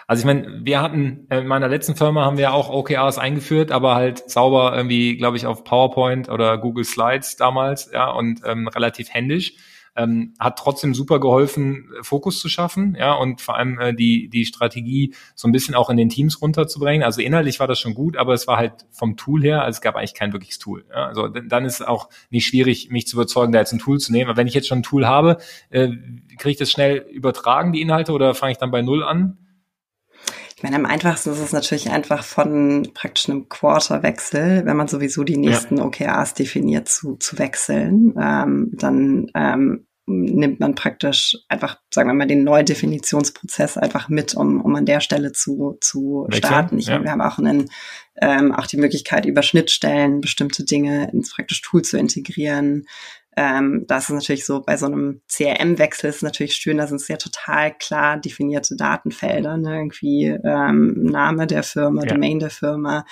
also ich meine, wir hatten äh, in meiner letzten Firma haben wir auch OKRs eingeführt, aber halt sauber irgendwie, glaube ich, auf PowerPoint oder Google Slides damals, ja, und ähm, relativ händisch. Ähm, hat trotzdem super geholfen, Fokus zu schaffen, ja, und vor allem äh, die, die Strategie so ein bisschen auch in den Teams runterzubringen. Also inhaltlich war das schon gut, aber es war halt vom Tool her, also es gab eigentlich kein wirkliches Tool. Ja. Also dann ist es auch nicht schwierig, mich zu überzeugen, da jetzt ein Tool zu nehmen. Aber wenn ich jetzt schon ein Tool habe, äh, kriege ich das schnell übertragen, die Inhalte, oder fange ich dann bei Null an? Ich meine, am einfachsten ist es natürlich einfach von praktisch einem Quarterwechsel, wenn man sowieso die nächsten ja. OKRs definiert, zu, zu wechseln. Ähm, dann ähm, nimmt man praktisch einfach, sagen wir mal, den Neudefinitionsprozess einfach mit, um, um an der Stelle zu, zu starten. Ich ja. meine, wir haben auch einen, ähm, auch die Möglichkeit, über Schnittstellen bestimmte Dinge ins praktisch Tool zu integrieren. Ähm, das ist natürlich so, bei so einem CRM-Wechsel ist es natürlich schön, da sind es ja total klar definierte Datenfelder, ne? irgendwie ähm, Name der Firma, ja. Domain der Firma.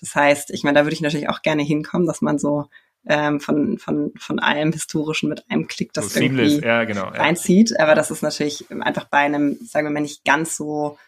Das heißt, ich meine, da würde ich natürlich auch gerne hinkommen, dass man so ähm, von, von, von allem Historischen mit einem Klick das so irgendwie ja, genau, ja. reinzieht. Aber das ist natürlich einfach bei einem, sagen wir mal, nicht ganz so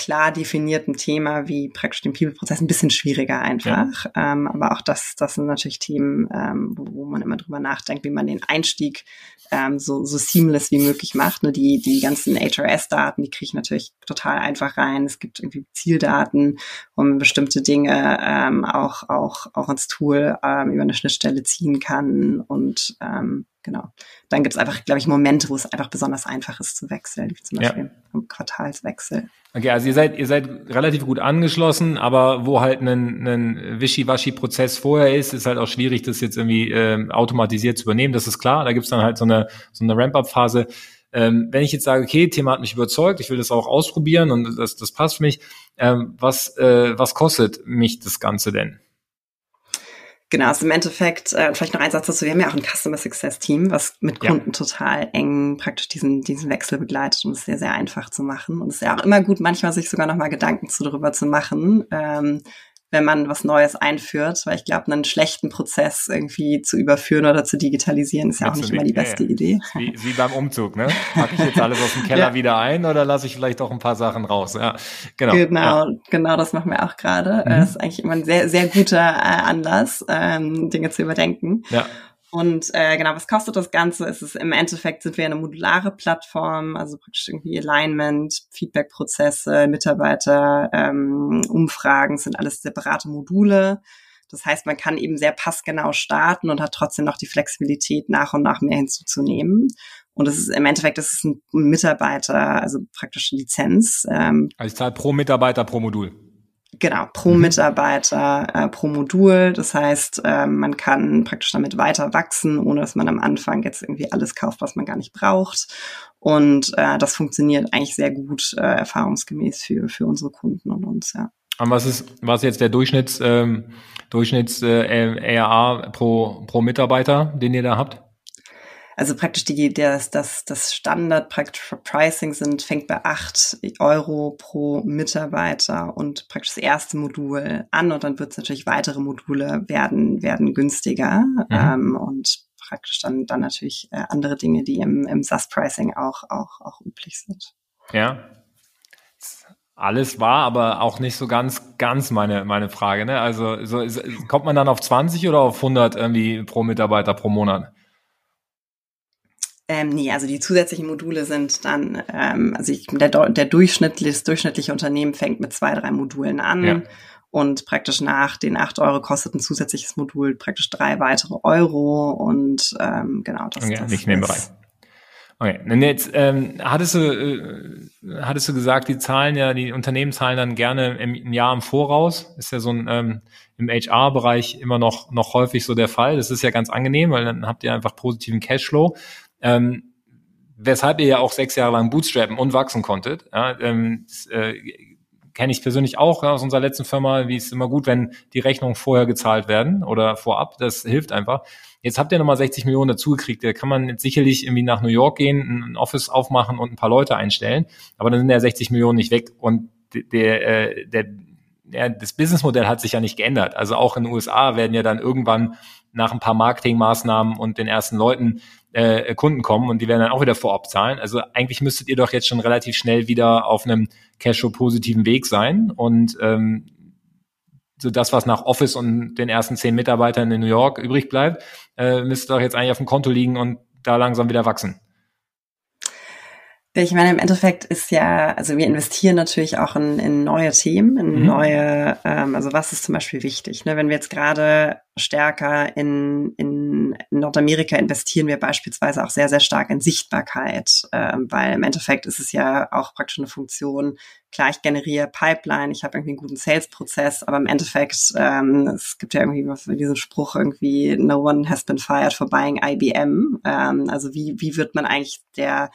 klar definierten Thema wie praktisch den People-Prozess ein bisschen schwieriger einfach. Ja. Ähm, aber auch das, das sind natürlich Themen, ähm, wo, man immer drüber nachdenkt, wie man den Einstieg ähm, so, so seamless wie möglich macht. Ne? Die, die ganzen HRS-Daten, die kriege ich natürlich total einfach rein. Es gibt irgendwie Zieldaten, wo man bestimmte Dinge ähm, auch, auch, auch ins Tool ähm, über eine Schnittstelle ziehen kann und ähm, genau. Dann gibt es einfach, glaube ich, Momente, wo es einfach besonders einfach ist zu wechseln, wie zum Beispiel ja. im Quartalswechsel. Okay, also ihr seid, ihr seid relativ gut angeschlossen, aber wo halt ein, ein Wischiwaschi-Prozess vorher ist, ist halt auch schwierig, das jetzt irgendwie äh, automatisiert zu übernehmen. Das ist klar. Da gibt's dann halt so eine, so eine Ramp-up-Phase. Ähm, wenn ich jetzt sage, okay, Thema hat mich überzeugt, ich will das auch ausprobieren und das, das passt für mich, ähm, was, äh, was kostet mich das Ganze denn? Genau, also im Endeffekt, äh, vielleicht noch ein Satz dazu, wir haben ja auch ein Customer Success Team, was mit Kunden ja. total eng praktisch diesen, diesen Wechsel begleitet und es sehr, sehr einfach zu machen. Und es ist ja auch immer gut, manchmal sich sogar nochmal Gedanken zu darüber zu machen, ähm, wenn man was Neues einführt, weil ich glaube, einen schlechten Prozess irgendwie zu überführen oder zu digitalisieren ist ja auch nicht immer die beste ja, Idee. Wie, wie beim Umzug, ne? Packe ich jetzt alles aus dem Keller ja. wieder ein oder lasse ich vielleicht auch ein paar Sachen raus? Ja, genau. Genau, ja. genau, das machen wir auch gerade. Mhm. Das ist eigentlich immer ein sehr, sehr guter äh, Anlass, ähm, Dinge zu überdenken. Ja. Und äh, genau, was kostet das Ganze? Es ist im Endeffekt sind wir eine modulare Plattform, also praktisch irgendwie Alignment, Feedback-Prozesse, Mitarbeiter, ähm, Umfragen sind alles separate Module. Das heißt, man kann eben sehr passgenau starten und hat trotzdem noch die Flexibilität, nach und nach mehr hinzuzunehmen. Und es ist im Endeffekt, das ist ein Mitarbeiter, also praktische Lizenz. Ähm, also ich zahle pro Mitarbeiter pro Modul. Genau, pro mhm. Mitarbeiter, äh, pro Modul. Das heißt, äh, man kann praktisch damit weiter wachsen, ohne dass man am Anfang jetzt irgendwie alles kauft, was man gar nicht braucht. Und äh, das funktioniert eigentlich sehr gut äh, erfahrungsgemäß für, für unsere Kunden und uns, ja. Und was ist, was ist jetzt der Durchschnitts, ähm, Durchschnitts äh, ARA pro, pro Mitarbeiter, den ihr da habt? Also praktisch die, das, das, das Standard Pricing sind, fängt bei acht Euro pro Mitarbeiter und praktisch das erste Modul an und dann wird es natürlich weitere Module werden, werden günstiger mhm. ähm, und praktisch dann, dann natürlich äh, andere Dinge, die im, im SaaS-Pricing auch, auch, auch üblich sind. Ja, alles war, aber auch nicht so ganz, ganz meine, meine Frage. Ne? Also so, kommt man dann auf 20 oder auf 100 irgendwie pro Mitarbeiter pro Monat? Ähm, nee, also die zusätzlichen Module sind dann, ähm, also ich, der, der durchschnittliche, das durchschnittliche Unternehmen fängt mit zwei, drei Modulen an. Ja. Und praktisch nach den acht Euro kostet ein zusätzliches Modul praktisch drei weitere Euro und ähm, genau das. Okay, das nicht in dem Bereich. Okay, und jetzt ähm, hattest du äh, hattest du gesagt, die zahlen ja, die Unternehmen zahlen dann gerne im, im Jahr im Voraus. Ist ja so ein ähm, im HR-Bereich immer noch noch häufig so der Fall. Das ist ja ganz angenehm, weil dann habt ihr einfach positiven Cashflow. Ähm, weshalb ihr ja auch sechs Jahre lang bootstrappen und wachsen konntet. Ja, ähm, das, äh, kenne ich persönlich auch aus unserer letzten Firma, wie es immer gut, wenn die Rechnungen vorher gezahlt werden oder vorab. Das hilft einfach. Jetzt habt ihr nochmal 60 Millionen dazugekriegt. Da kann man jetzt sicherlich irgendwie nach New York gehen, ein Office aufmachen und ein paar Leute einstellen. Aber dann sind ja 60 Millionen nicht weg. Und der, äh, der, ja, das Businessmodell hat sich ja nicht geändert. Also auch in den USA werden ja dann irgendwann nach ein paar Marketingmaßnahmen und den ersten Leuten äh, Kunden kommen und die werden dann auch wieder vorab zahlen. Also eigentlich müsstet ihr doch jetzt schon relativ schnell wieder auf einem Cashflow-positiven Weg sein und ähm, so das, was nach Office und den ersten zehn Mitarbeitern in New York übrig bleibt, äh, müsste doch jetzt eigentlich auf dem Konto liegen und da langsam wieder wachsen. Ich meine, im Endeffekt ist ja, also wir investieren natürlich auch in, in neue Themen, in mhm. neue, ähm, also was ist zum Beispiel wichtig? Ne? Wenn wir jetzt gerade stärker in, in Nordamerika investieren, wir beispielsweise auch sehr, sehr stark in Sichtbarkeit, ähm, weil im Endeffekt ist es ja auch praktisch eine Funktion, klar, ich generiere Pipeline, ich habe irgendwie einen guten Sales-Prozess, aber im Endeffekt, ähm, es gibt ja irgendwie diesen Spruch irgendwie, no one has been fired for buying IBM. Ähm, also wie, wie wird man eigentlich der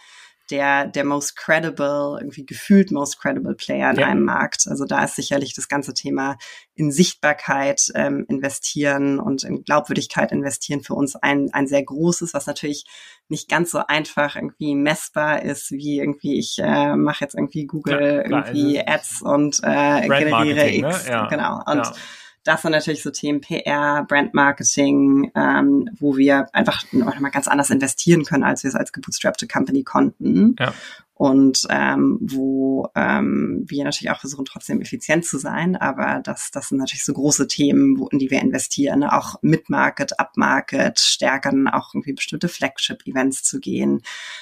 der, der most credible, irgendwie gefühlt most credible Player in ja. einem Markt. Also da ist sicherlich das ganze Thema in Sichtbarkeit ähm, investieren und in Glaubwürdigkeit investieren für uns ein, ein sehr großes, was natürlich nicht ganz so einfach irgendwie messbar ist, wie irgendwie ich äh, mache jetzt irgendwie Google ja, irgendwie also Ads und äh, generiere X. Ne? Ja. Genau. Und das sind natürlich so Themen PR, Brandmarketing, ähm, wo wir einfach nochmal ganz anders investieren können, als wir es als gebootstrappte Company konnten. Ja und ähm, wo ähm, wir natürlich auch versuchen, trotzdem effizient zu sein, aber das, das sind natürlich so große Themen, wo, in die wir investieren, ne? auch mit Market, Upmarket, stärker auch irgendwie bestimmte Flagship-Events zu gehen,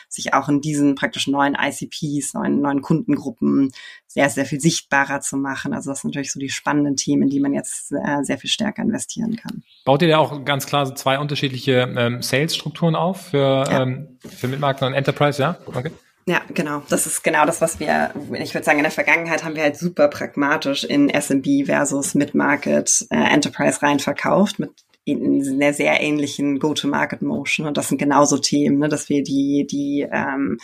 sich auch in diesen praktisch neuen ICPs, neuen, neuen Kundengruppen sehr, sehr viel sichtbarer zu machen. Also das sind natürlich so die spannenden Themen, in die man jetzt äh, sehr viel stärker investieren kann. Baut ihr da auch ganz klar zwei unterschiedliche ähm, Sales-Strukturen auf für, ja. ähm, für Mitmarken und Enterprise, ja? Okay. Ja, genau. Das ist genau das, was wir, ich würde sagen, in der Vergangenheit haben wir halt super pragmatisch in SMB versus Mid-Market äh, Enterprise rein verkauft mit in einer sehr ähnlichen Go-to-Market-Motion. Und das sind genauso Themen, ne, dass wir die, die, ähm,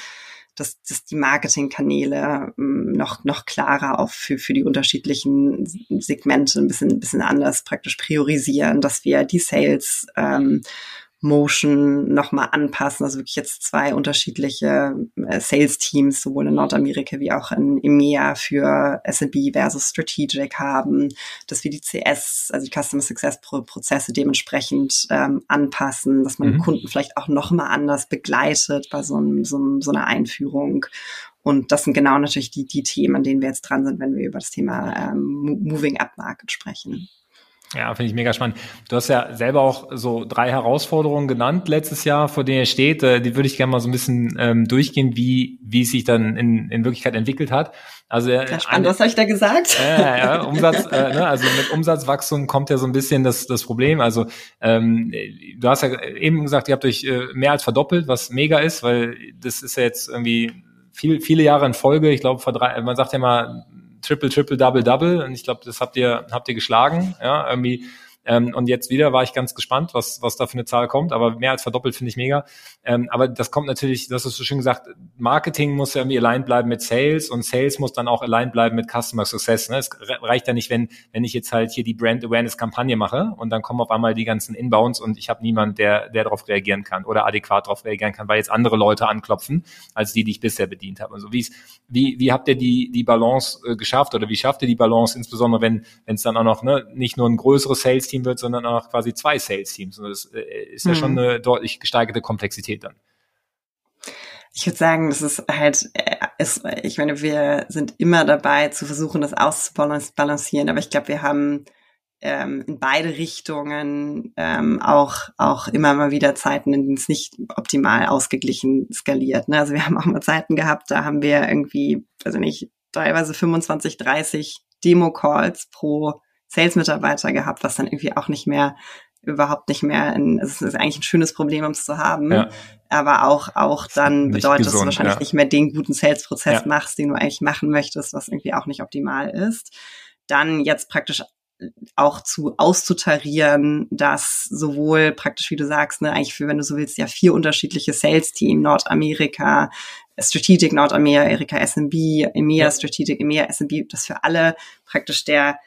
dass, dass die Marketingkanäle ähm, noch, noch klarer auch für, für die unterschiedlichen Segmente ein bisschen, ein bisschen anders praktisch priorisieren, dass wir die Sales ähm, Motion nochmal anpassen. Also wirklich jetzt zwei unterschiedliche äh, Sales-Teams, sowohl in Nordamerika wie auch in EMEA für SMB versus Strategic haben, dass wir die CS, also die Customer Success Prozesse dementsprechend ähm, anpassen, dass man mhm. Kunden vielleicht auch nochmal anders begleitet bei so, einem, so, einem, so einer Einführung. Und das sind genau natürlich die, die Themen, an denen wir jetzt dran sind, wenn wir über das Thema ähm, Moving Up Market sprechen. Ja, finde ich mega spannend. Du hast ja selber auch so drei Herausforderungen genannt letztes Jahr, vor denen ihr steht. Äh, die würde ich gerne mal so ein bisschen ähm, durchgehen, wie, wie es sich dann in, in Wirklichkeit entwickelt hat. Also ja, spannend, eine, was habe ich da gesagt? Ja, ja, Umsatz, äh, ne, also mit Umsatzwachstum kommt ja so ein bisschen das, das Problem. Also ähm, du hast ja eben gesagt, ihr habt euch äh, mehr als verdoppelt, was mega ist, weil das ist ja jetzt irgendwie viel, viele Jahre in Folge. Ich glaube, man sagt ja mal Triple, Triple, Double, Double. Und ich glaube, das habt ihr, habt ihr geschlagen. Ja, irgendwie ähm, und jetzt wieder war ich ganz gespannt, was, was da für eine Zahl kommt, aber mehr als verdoppelt finde ich mega. Ähm, aber das kommt natürlich, das ist so schön gesagt, Marketing muss ja irgendwie aligned bleiben mit Sales und Sales muss dann auch aligned bleiben mit Customer Success. Ne? Es reicht ja nicht, wenn, wenn ich jetzt halt hier die Brand Awareness Kampagne mache und dann kommen auf einmal die ganzen Inbounds und ich habe niemanden, der, der darauf reagieren kann oder adäquat darauf reagieren kann, weil jetzt andere Leute anklopfen, als die, die ich bisher bedient habe. Also wie, wie, wie habt ihr die, die Balance äh, geschafft oder wie schafft ihr die Balance, insbesondere wenn wenn es dann auch noch ne, nicht nur ein größeres Sales-Team Team wird, sondern auch quasi zwei Sales-Teams. Und das äh, ist ja mhm. schon eine deutlich gesteigerte Komplexität dann. Ich würde sagen, das ist halt, äh, ist, ich meine, wir sind immer dabei zu versuchen, das auszubalancieren, aber ich glaube, wir haben ähm, in beide Richtungen ähm, auch auch immer mal wieder Zeiten, in denen es nicht optimal ausgeglichen skaliert. Ne? Also wir haben auch mal Zeiten gehabt, da haben wir irgendwie, also nicht, teilweise 25, 30 Demo-Calls pro Sales-Mitarbeiter gehabt, was dann irgendwie auch nicht mehr überhaupt nicht mehr, in, es ist eigentlich ein schönes Problem, um es zu haben, ja. aber auch auch dann bedeutet es wahrscheinlich ja. nicht mehr den guten Sales-Prozess ja. machst, den du eigentlich machen möchtest, was irgendwie auch nicht optimal ist. Dann jetzt praktisch auch zu auszutarieren, dass sowohl praktisch, wie du sagst, ne, eigentlich für, wenn du so willst, ja vier unterschiedliche Sales-Team, Nordamerika, Strategic Nordamerika, SMB, EMEA, Strategic EMEA, SMB, dass für alle praktisch der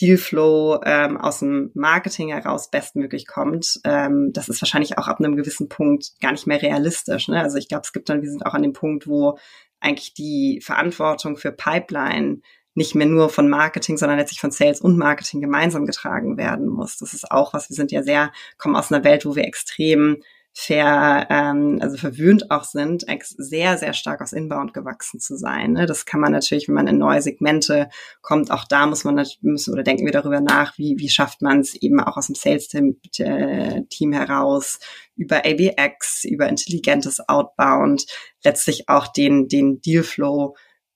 Dealflow ähm, aus dem Marketing heraus bestmöglich kommt, ähm, das ist wahrscheinlich auch ab einem gewissen Punkt gar nicht mehr realistisch. Ne? Also ich glaube, es gibt dann, wir sind auch an dem Punkt, wo eigentlich die Verantwortung für Pipeline nicht mehr nur von Marketing, sondern letztlich von Sales und Marketing gemeinsam getragen werden muss. Das ist auch was, wir sind ja sehr, kommen aus einer Welt, wo wir extrem ver, ähm, also verwöhnt auch sind, sehr, sehr stark aus Inbound gewachsen zu sein. Ne? Das kann man natürlich, wenn man in neue Segmente kommt, auch da muss man müssen oder denken wir darüber nach, wie, wie schafft man es eben auch aus dem Sales-Team äh, Team heraus, über ABX, über intelligentes Outbound, letztlich auch den, den Dealflow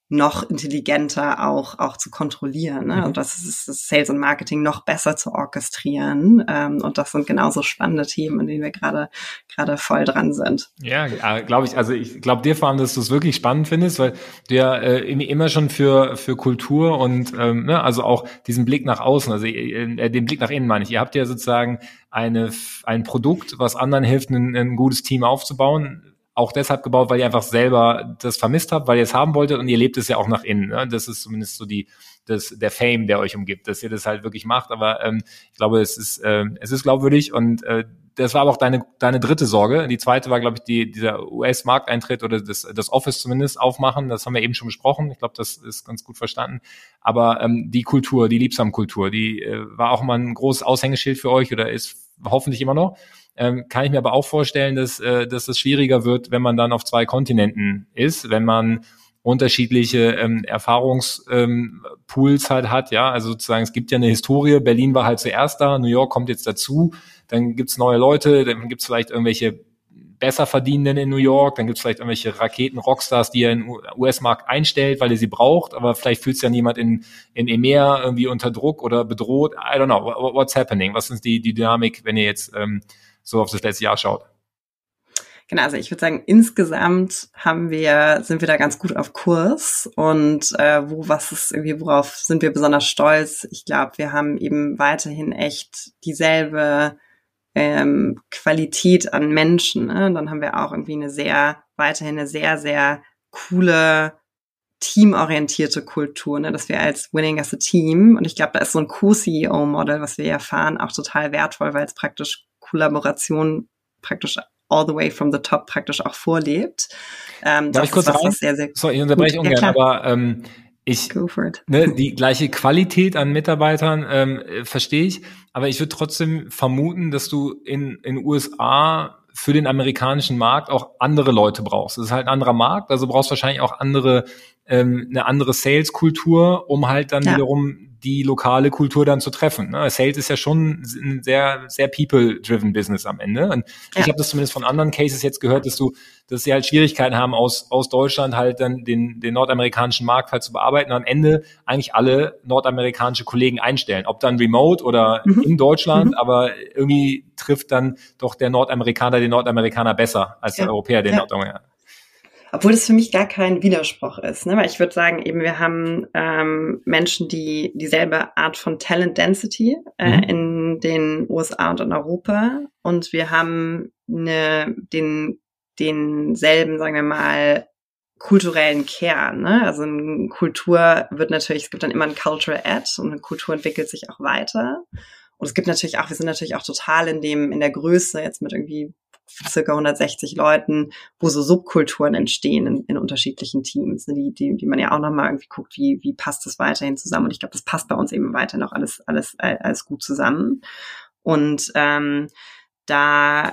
noch intelligenter auch auch zu kontrollieren ne? Mhm. und das ist das Sales und Marketing noch besser zu orchestrieren ähm, und das sind genauso spannende Themen, in denen wir gerade gerade voll dran sind. Ja, glaube ich. Also ich glaube dir vor allem, dass du es wirklich spannend findest, weil du ja äh, immer schon für für Kultur und ähm, ne, also auch diesen Blick nach außen, also äh, den Blick nach innen meine ich. Ihr habt ja sozusagen eine ein Produkt, was anderen hilft, ein, ein gutes Team aufzubauen auch deshalb gebaut, weil ihr einfach selber das vermisst habt, weil ihr es haben wolltet und ihr lebt es ja auch nach innen. Ne? Das ist zumindest so die, das, der Fame, der euch umgibt, dass ihr das halt wirklich macht. Aber ähm, ich glaube, es ist, äh, es ist glaubwürdig und äh, das war aber auch deine, deine dritte Sorge. Die zweite war, glaube ich, die, dieser US-Markteintritt oder das, das Office zumindest aufmachen. Das haben wir eben schon besprochen. Ich glaube, das ist ganz gut verstanden. Aber ähm, die Kultur, die Liebsam-Kultur, die äh, war auch mal ein großes Aushängeschild für euch oder ist hoffentlich immer noch. Ähm, kann ich mir aber auch vorstellen, dass, äh, dass es schwieriger wird, wenn man dann auf zwei Kontinenten ist, wenn man unterschiedliche ähm, Erfahrungspools ähm, halt hat, ja, also sozusagen, es gibt ja eine Historie, Berlin war halt zuerst da, New York kommt jetzt dazu, dann gibt's neue Leute, dann gibt's vielleicht irgendwelche besser verdienenden in New York, dann gibt's vielleicht irgendwelche Raketen-Rockstars, die ihr in US-Markt einstellt, weil ihr sie braucht, aber vielleicht fühlt sich dann jemand in, in EMEA irgendwie unter Druck oder bedroht. I don't know, what's happening? Was ist die, die Dynamik, wenn ihr jetzt ähm, so auf das letzte Jahr schaut? Genau, also ich würde sagen, insgesamt haben wir, sind wir da ganz gut auf Kurs und äh, wo was ist irgendwie, worauf sind wir besonders stolz? Ich glaube, wir haben eben weiterhin echt dieselbe ähm, Qualität an Menschen. Ne? Und dann haben wir auch irgendwie eine sehr, weiterhin eine sehr, sehr coole teamorientierte Kultur, ne, dass wir als Winning as a Team und ich glaube, da ist so ein Co-CEO-Model, was wir erfahren, auch total wertvoll, weil es praktisch Kollaboration praktisch all the way from the top praktisch auch vorlebt. Ähm, Darf ich kurz was, rein? Sehr, sehr Sorry, ich unterbreche ungern, ja, aber ähm, ich, ne, die gleiche Qualität an Mitarbeitern ähm, verstehe ich, aber ich würde trotzdem vermuten, dass du in in USA für den amerikanischen Markt auch andere Leute brauchst. Das ist halt ein anderer Markt, also brauchst wahrscheinlich auch andere ähm, eine andere Sales-Kultur, um halt dann ja. wiederum die lokale Kultur dann zu treffen. Ne? Sales ist ja schon ein sehr, sehr people-driven Business am Ende. Und ja. ich habe das zumindest von anderen Cases jetzt gehört, dass du, dass sie halt Schwierigkeiten haben, aus, aus Deutschland halt dann den, den nordamerikanischen Markt halt zu bearbeiten und am Ende eigentlich alle nordamerikanische Kollegen einstellen. Ob dann remote oder mhm. in Deutschland, mhm. aber irgendwie trifft dann doch der Nordamerikaner den Nordamerikaner besser als der Europäer den ja. Nordamerikaner. Obwohl das für mich gar kein Widerspruch ist, ne? weil ich würde sagen, eben wir haben ähm, Menschen, die dieselbe Art von Talent Density äh, mhm. in den USA und in Europa und wir haben eine, den denselben, sagen wir mal, kulturellen Kern. Ne? Also eine Kultur wird natürlich, es gibt dann immer ein Cultural Add und eine Kultur entwickelt sich auch weiter. Und es gibt natürlich auch, wir sind natürlich auch total in dem, in der Größe jetzt mit irgendwie circa 160 Leuten, wo so Subkulturen entstehen in, in unterschiedlichen Teams, ne, die, die, die man ja auch nochmal irgendwie guckt, wie, wie passt das weiterhin zusammen. Und ich glaube, das passt bei uns eben weiterhin auch alles, alles, alles gut zusammen. Und ähm, da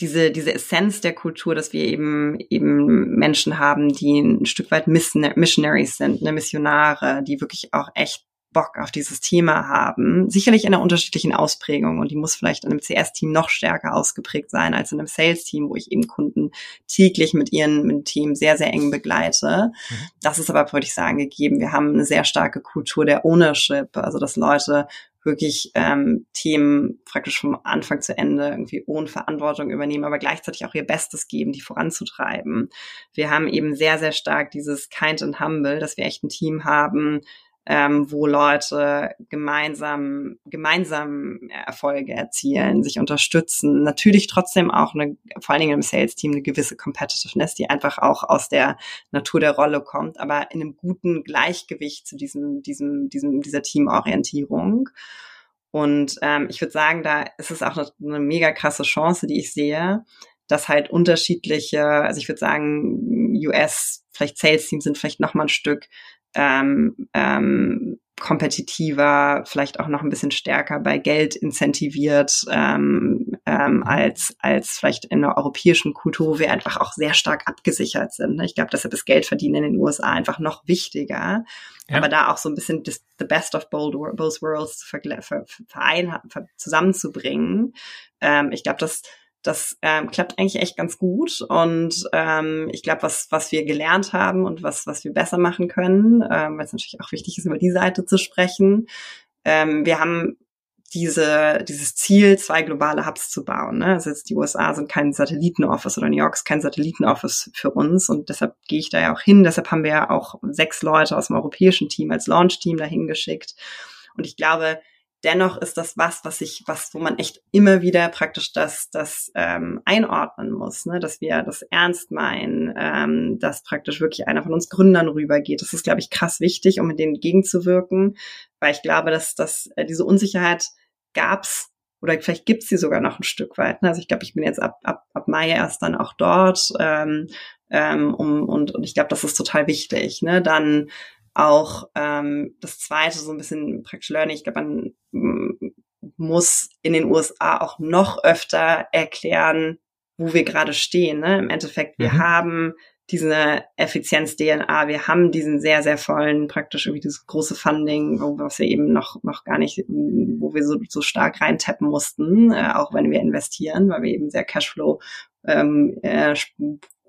diese, diese Essenz der Kultur, dass wir eben, eben Menschen haben, die ein Stück weit Missionaries sind, ne, Missionare, die wirklich auch echt Bock auf dieses Thema haben. Sicherlich in einer unterschiedlichen Ausprägung und die muss vielleicht in einem CS-Team noch stärker ausgeprägt sein als in einem Sales-Team, wo ich eben Kunden täglich mit ihren mit Themen sehr, sehr eng begleite. Mhm. Das ist aber, würde ich sagen, gegeben. Wir haben eine sehr starke Kultur der Ownership, also dass Leute wirklich ähm, Themen praktisch vom Anfang zu Ende irgendwie ohne Verantwortung übernehmen, aber gleichzeitig auch ihr Bestes geben, die voranzutreiben. Wir haben eben sehr, sehr stark dieses Kind and Humble, dass wir echt ein Team haben, ähm, wo Leute gemeinsam, gemeinsam Erfolge erzielen, sich unterstützen. Natürlich trotzdem auch eine, vor allen Dingen im Sales-Team eine gewisse Competitiveness, die einfach auch aus der Natur der Rolle kommt, aber in einem guten Gleichgewicht zu diesem, diesem, diesem, dieser Teamorientierung. Und ähm, ich würde sagen, da ist es auch eine, eine mega krasse Chance, die ich sehe, dass halt unterschiedliche, also ich würde sagen, US, vielleicht Sales-Teams sind vielleicht noch mal ein Stück ähm, ähm, kompetitiver, vielleicht auch noch ein bisschen stärker bei Geld incentiviert ähm, ähm, mhm. als als vielleicht in der europäischen Kultur, wo wir einfach auch sehr stark abgesichert sind. Ne? Ich glaube, deshalb ist Geldverdienen in den USA einfach noch wichtiger. Ja. Aber da auch so ein bisschen das, the best of both, both worlds zu verein, zusammenzubringen. Ähm, ich glaube, das das ähm, klappt eigentlich echt ganz gut. Und ähm, ich glaube, was, was wir gelernt haben und was, was wir besser machen können, ähm, weil es natürlich auch wichtig ist, über die Seite zu sprechen. Ähm, wir haben diese, dieses Ziel, zwei globale Hubs zu bauen. Ne? Also jetzt die USA sind kein Satellitenoffice oder New York ist kein Satellitenoffice für uns und deshalb gehe ich da ja auch hin. Deshalb haben wir ja auch sechs Leute aus dem europäischen Team als Launch-Team dahin geschickt. Und ich glaube, dennoch ist das was, was ich, was, wo man echt immer wieder praktisch das, das ähm, einordnen muss, ne? dass wir das ernst meinen, ähm, dass praktisch wirklich einer von uns Gründern rübergeht. Das ist, glaube ich, krass wichtig, um mit denen entgegenzuwirken, weil ich glaube, dass, dass äh, diese Unsicherheit gab's oder vielleicht gibt's sie sogar noch ein Stück weit. Ne? Also ich glaube, ich bin jetzt ab, ab, ab Mai erst dann auch dort. Ähm, ähm, um, und, und ich glaube, das ist total wichtig. Ne? Dann auch ähm, das zweite, so ein bisschen praktisch Learning, ich glaube, man mm, muss in den USA auch noch öfter erklären, wo wir gerade stehen. Ne? Im Endeffekt, wir mhm. haben diese Effizienz-DNA, wir haben diesen sehr, sehr vollen, praktisch irgendwie dieses große Funding, wo, was wir eben noch, noch gar nicht, wo wir so, so stark reintappen mussten, äh, auch wenn wir investieren, weil wir eben sehr Cashflow ähm, äh,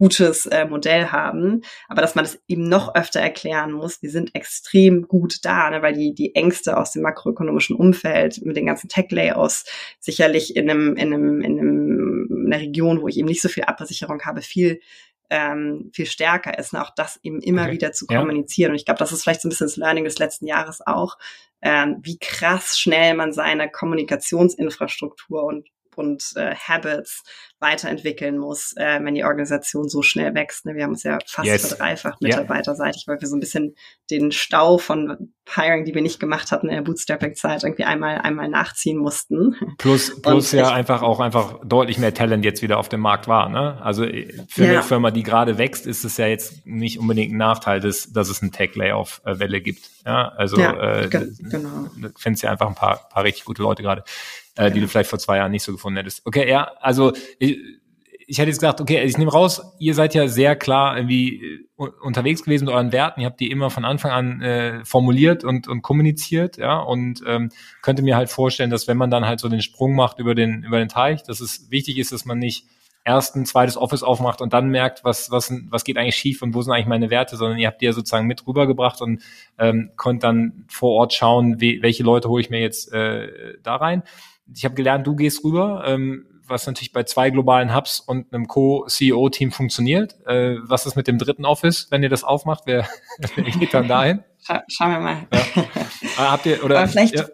gutes äh, Modell haben, aber dass man das eben noch öfter erklären muss. Wir sind extrem gut da, ne, weil die, die Ängste aus dem makroökonomischen Umfeld mit den ganzen Tech-Layouts sicherlich in einem, in einem, in einem, in einer Region, wo ich eben nicht so viel Absicherung habe, viel ähm, viel stärker ist, ne? auch das eben immer okay. wieder zu kommunizieren. Ja. Und ich glaube, das ist vielleicht so ein bisschen das Learning des letzten Jahres auch, ähm, wie krass schnell man seine Kommunikationsinfrastruktur und und äh, Habits weiterentwickeln muss, äh, wenn die Organisation so schnell wächst. Ne? Wir haben uns ja fast yes. verdreifacht mitarbeiterseitig, weil wir so ein bisschen den Stau von Hiring, die wir nicht gemacht hatten in der Bootstrapping-Zeit, irgendwie einmal einmal nachziehen mussten. Plus plus ja einfach auch einfach deutlich mehr Talent jetzt wieder auf dem Markt war. Ne? Also äh, für ja. eine Firma, die gerade wächst, ist es ja jetzt nicht unbedingt ein Nachteil, dass, dass es eine Tech-Layoff-Welle gibt. Ja, also ja, äh, genau. findest ja einfach ein paar, paar richtig gute Leute gerade äh, die du vielleicht vor zwei Jahren nicht so gefunden hättest. Okay, ja, also ich, ich hätte jetzt gesagt, okay, ich nehme raus, ihr seid ja sehr klar irgendwie äh, unterwegs gewesen mit euren Werten, ihr habt die immer von Anfang an äh, formuliert und, und kommuniziert, ja, und ähm, könnte mir halt vorstellen, dass wenn man dann halt so den Sprung macht über den, über den Teich, dass es wichtig ist, dass man nicht erst ein zweites Office aufmacht und dann merkt, was, was, was geht eigentlich schief und wo sind eigentlich meine Werte, sondern ihr habt die ja sozusagen mit rübergebracht und ähm, könnt dann vor Ort schauen, wie, welche Leute hole ich mir jetzt äh, da rein ich habe gelernt, du gehst rüber, ähm, was natürlich bei zwei globalen Hubs und einem Co-CEO-Team funktioniert. Äh, was ist mit dem dritten Office, wenn ihr das aufmacht? Wer, wer geht dann dahin? Scha schauen wir mal. Ja. Ah, habt ihr, oder, Aber vielleicht, ja.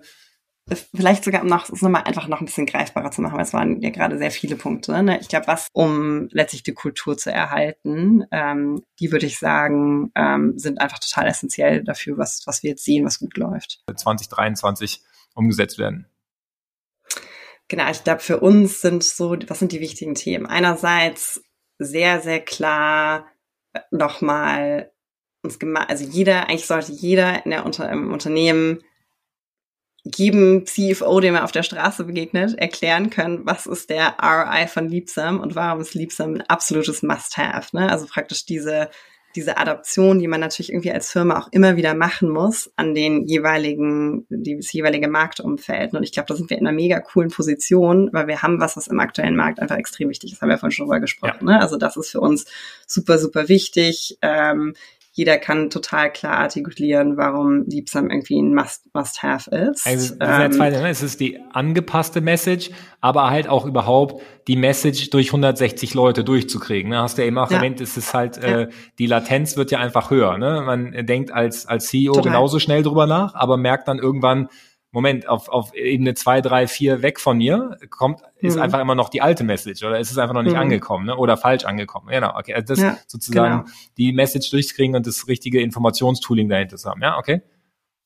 vielleicht sogar, um noch, es nochmal einfach noch ein bisschen greifbarer zu machen, weil es waren ja gerade sehr viele Punkte. Ne? Ich glaube, was, um letztlich die Kultur zu erhalten, ähm, die würde ich sagen, ähm, sind einfach total essentiell dafür, was, was wir jetzt sehen, was gut läuft. 2023 umgesetzt werden. Genau, ich glaube, für uns sind so, was sind die wichtigen Themen? Einerseits sehr, sehr klar äh, nochmal uns gemacht, also jeder, eigentlich sollte jeder in der Unter im Unternehmen jedem CFO, dem er auf der Straße begegnet, erklären können, was ist der ROI von Liebsam und warum ist Liebsam ein absolutes Must-Have. Ne? Also praktisch diese diese Adaption, die man natürlich irgendwie als Firma auch immer wieder machen muss an den jeweiligen, das jeweilige Marktumfeld. Und ich glaube, da sind wir in einer mega coolen Position, weil wir haben was, was im aktuellen Markt einfach extrem wichtig ist. Haben wir vorhin schon drüber gesprochen. Ja. Ne? Also das ist für uns super, super wichtig. Ähm, jeder kann total klar artikulieren, warum Liebsam irgendwie ein Must-Have ist. Also ähm, zweite, ne? es ist die angepasste Message, aber halt auch überhaupt die Message durch 160 Leute durchzukriegen. Ne? Hast du ja eben auch ja. erwähnt, es ist halt, ja. äh, die Latenz wird ja einfach höher. Ne? Man denkt als, als CEO total. genauso schnell drüber nach, aber merkt dann irgendwann, Moment, auf, auf Ebene zwei, drei, vier weg von mir kommt, ist mhm. einfach immer noch die alte Message oder ist es einfach noch nicht mhm. angekommen ne? oder falsch angekommen. Genau, okay. Also das ja, sozusagen genau. die Message durchkriegen und das richtige Informationstooling dahinter zu haben. Ja, okay.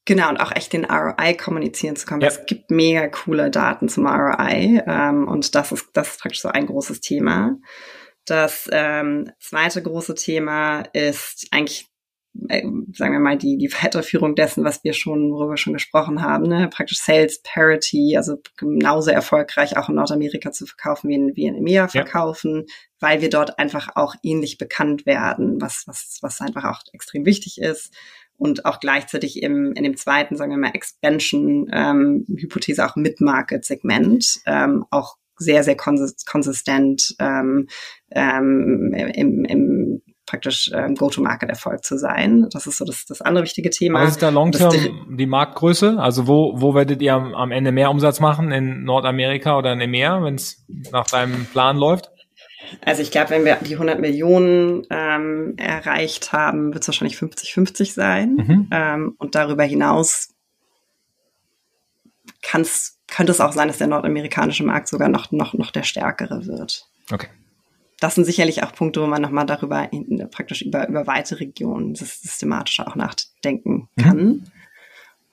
Genau, und auch echt den ROI kommunizieren zu können. Ja. Es gibt mega coole Daten zum ROI ähm, und das ist, das ist praktisch so ein großes Thema. Das ähm, zweite große Thema ist eigentlich sagen wir mal, die, die Weiterführung dessen, was wir schon, worüber wir schon gesprochen haben, ne? praktisch Sales Parity, also genauso erfolgreich auch in Nordamerika zu verkaufen, wie in, wie in EMEA verkaufen, ja. weil wir dort einfach auch ähnlich bekannt werden, was, was, was einfach auch extrem wichtig ist und auch gleichzeitig im, in dem zweiten, sagen wir mal, Expansion-Hypothese ähm, auch Mid-Market-Segment ähm, auch sehr, sehr konsistent ähm, ähm, im, im praktisch ähm, Go-to-Market-Erfolg zu sein. Das ist so das, das andere wichtige Thema. Was ist da long-term die Marktgröße? Also wo, wo werdet ihr am, am Ende mehr Umsatz machen? In Nordamerika oder in EMEA, wenn es nach deinem Plan läuft? Also ich glaube, wenn wir die 100 Millionen ähm, erreicht haben, wird es wahrscheinlich 50-50 sein. Mhm. Ähm, und darüber hinaus kann's, könnte es auch sein, dass der nordamerikanische Markt sogar noch, noch, noch der stärkere wird. Okay das sind sicherlich auch Punkte, wo man nochmal darüber in, praktisch über, über weite Regionen systematisch auch nachdenken mhm. kann. Mhm.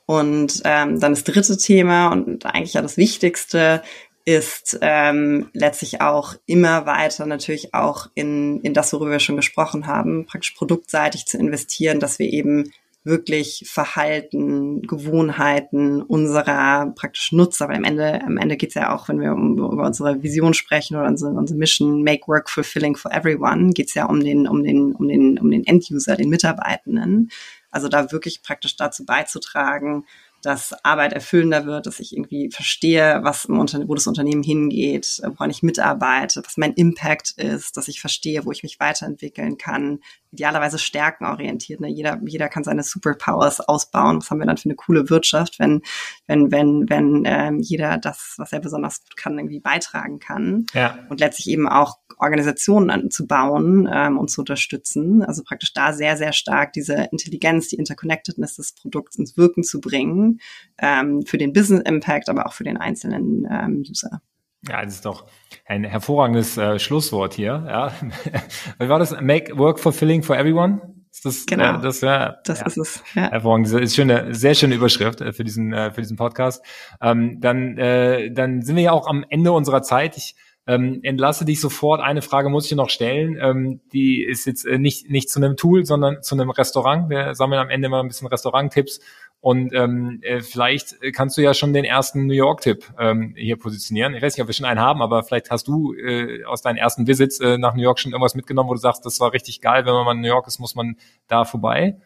Und ähm, dann das dritte Thema und eigentlich ja das Wichtigste ist ähm, letztlich auch immer weiter natürlich auch in, in das, worüber wir schon gesprochen haben, praktisch produktseitig zu investieren, dass wir eben wirklich Verhalten, Gewohnheiten unserer praktisch Nutzer, weil am Ende, am Ende geht's ja auch, wenn wir um, über unsere Vision sprechen oder unsere, unsere Mission Make Work Fulfilling for Everyone, geht's ja um den, um den, um den, um den End-User, den Mitarbeitenden. Also da wirklich praktisch dazu beizutragen, dass Arbeit erfüllender wird, dass ich irgendwie verstehe, was im Unterne wo das Unternehmen hingeht, woran ich mitarbeite, was mein Impact ist, dass ich verstehe, wo ich mich weiterentwickeln kann. Idealerweise stärkenorientiert. Ne? Jeder, jeder kann seine Superpowers ausbauen. Was haben wir dann für eine coole Wirtschaft, wenn, wenn, wenn, wenn ähm, jeder das, was er besonders gut kann, irgendwie beitragen kann. Ja. Und letztlich eben auch Organisationen anzubauen ähm, und zu unterstützen. Also praktisch da sehr, sehr stark diese Intelligenz, die Interconnectedness des Produkts ins Wirken zu bringen, ähm, für den Business Impact, aber auch für den einzelnen ähm, User. Ja, das ist doch ein hervorragendes äh, Schlusswort hier. Ja. Wie war das? Make work fulfilling for everyone? Ist das, genau, äh, das, ja, das ja, ist es. Ja. Hervorragend. Das ist schöne, sehr schöne Überschrift äh, für diesen, äh, für diesen Podcast. Ähm, dann, äh, dann sind wir ja auch am Ende unserer Zeit. Ich ähm, entlasse dich sofort. Eine Frage muss ich noch stellen. Ähm, die ist jetzt äh, nicht, nicht zu einem Tool, sondern zu einem Restaurant. Wir sammeln am Ende mal ein bisschen Restaurant-Tipps. Und ähm, äh, vielleicht kannst du ja schon den ersten New York-Tipp ähm, hier positionieren. Ich weiß nicht, ob wir schon einen haben, aber vielleicht hast du äh, aus deinen ersten Visits äh, nach New York schon irgendwas mitgenommen, wo du sagst, das war richtig geil, wenn man mal in New York ist, muss man da vorbei.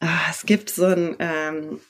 Ah, es gibt so ein, ähm,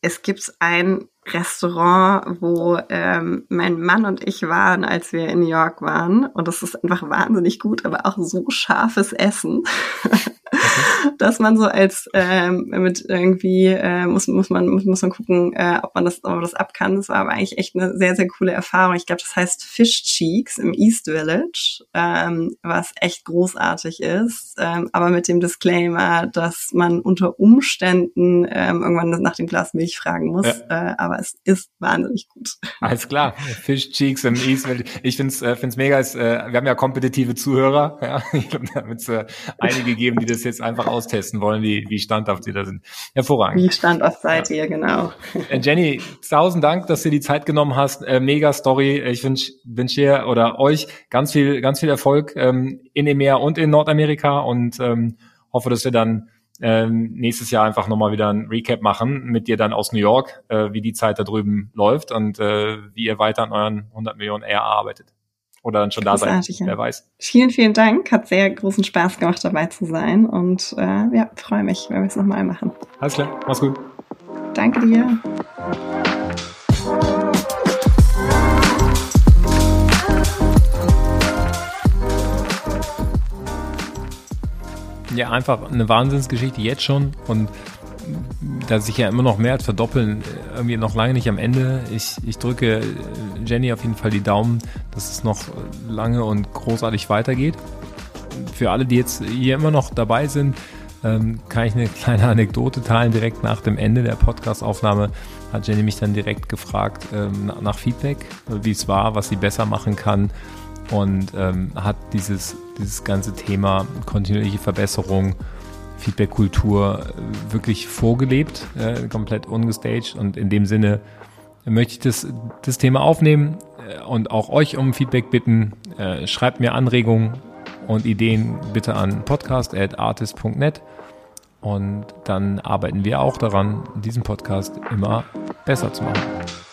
es gibt ein Restaurant, wo ähm, mein Mann und ich waren, als wir in New York waren. Und das ist einfach wahnsinnig gut, aber auch so scharfes Essen. dass man so als ähm, mit irgendwie äh, muss muss man muss, muss man gucken, äh, ob man das ob man das ab kann. Das war aber eigentlich echt eine sehr sehr coole Erfahrung. Ich glaube, das heißt Fish Cheeks im East Village, ähm, was echt großartig ist, ähm, aber mit dem Disclaimer, dass man unter Umständen ähm, irgendwann nach dem Glas Milch fragen muss. Ja. Äh, aber es ist wahnsinnig gut. Alles klar, Fish Cheeks im East Village. Ich finde es äh, find's mega. Ist, äh, wir haben ja kompetitive Zuhörer. Ja? Ich glaube, da wird es äh, einige geben, die das jetzt einfach austesten wollen, wie, wie standhaft sie da sind. Hervorragend. Wie standhaft seid ja. ihr, genau. Äh, Jenny, tausend Dank, dass du die Zeit genommen hast. Äh, mega Story. Ich wünsche wünsch dir oder euch ganz viel, ganz viel Erfolg ähm, in EMEA und in Nordamerika und ähm, hoffe, dass wir dann ähm, nächstes Jahr einfach nochmal wieder ein Recap machen mit dir dann aus New York, äh, wie die Zeit da drüben läuft und äh, wie ihr weiter an euren 100 Millionen AR arbeitet oder dann schon da sein. Wer weiß. Vielen, vielen Dank. Hat sehr großen Spaß gemacht, dabei zu sein. Und äh, ja, freue mich, wenn wir es nochmal machen. Alles klar. Mach's gut. Danke dir. Ja, einfach eine Wahnsinnsgeschichte jetzt schon und da sich ja immer noch mehr als verdoppeln, irgendwie noch lange nicht am Ende. Ich, ich drücke Jenny auf jeden Fall die Daumen, dass es noch lange und großartig weitergeht. Für alle, die jetzt hier immer noch dabei sind, ähm, kann ich eine kleine Anekdote teilen. Direkt nach dem Ende der Podcast-Aufnahme hat Jenny mich dann direkt gefragt ähm, nach Feedback, wie es war, was sie besser machen kann und ähm, hat dieses, dieses ganze Thema kontinuierliche Verbesserung Feedback-Kultur äh, wirklich vorgelebt, äh, komplett ungestaged. Und in dem Sinne möchte ich das, das Thema aufnehmen äh, und auch euch um Feedback bitten. Äh, schreibt mir Anregungen und Ideen bitte an podcast.artist.net und dann arbeiten wir auch daran, diesen Podcast immer besser zu machen.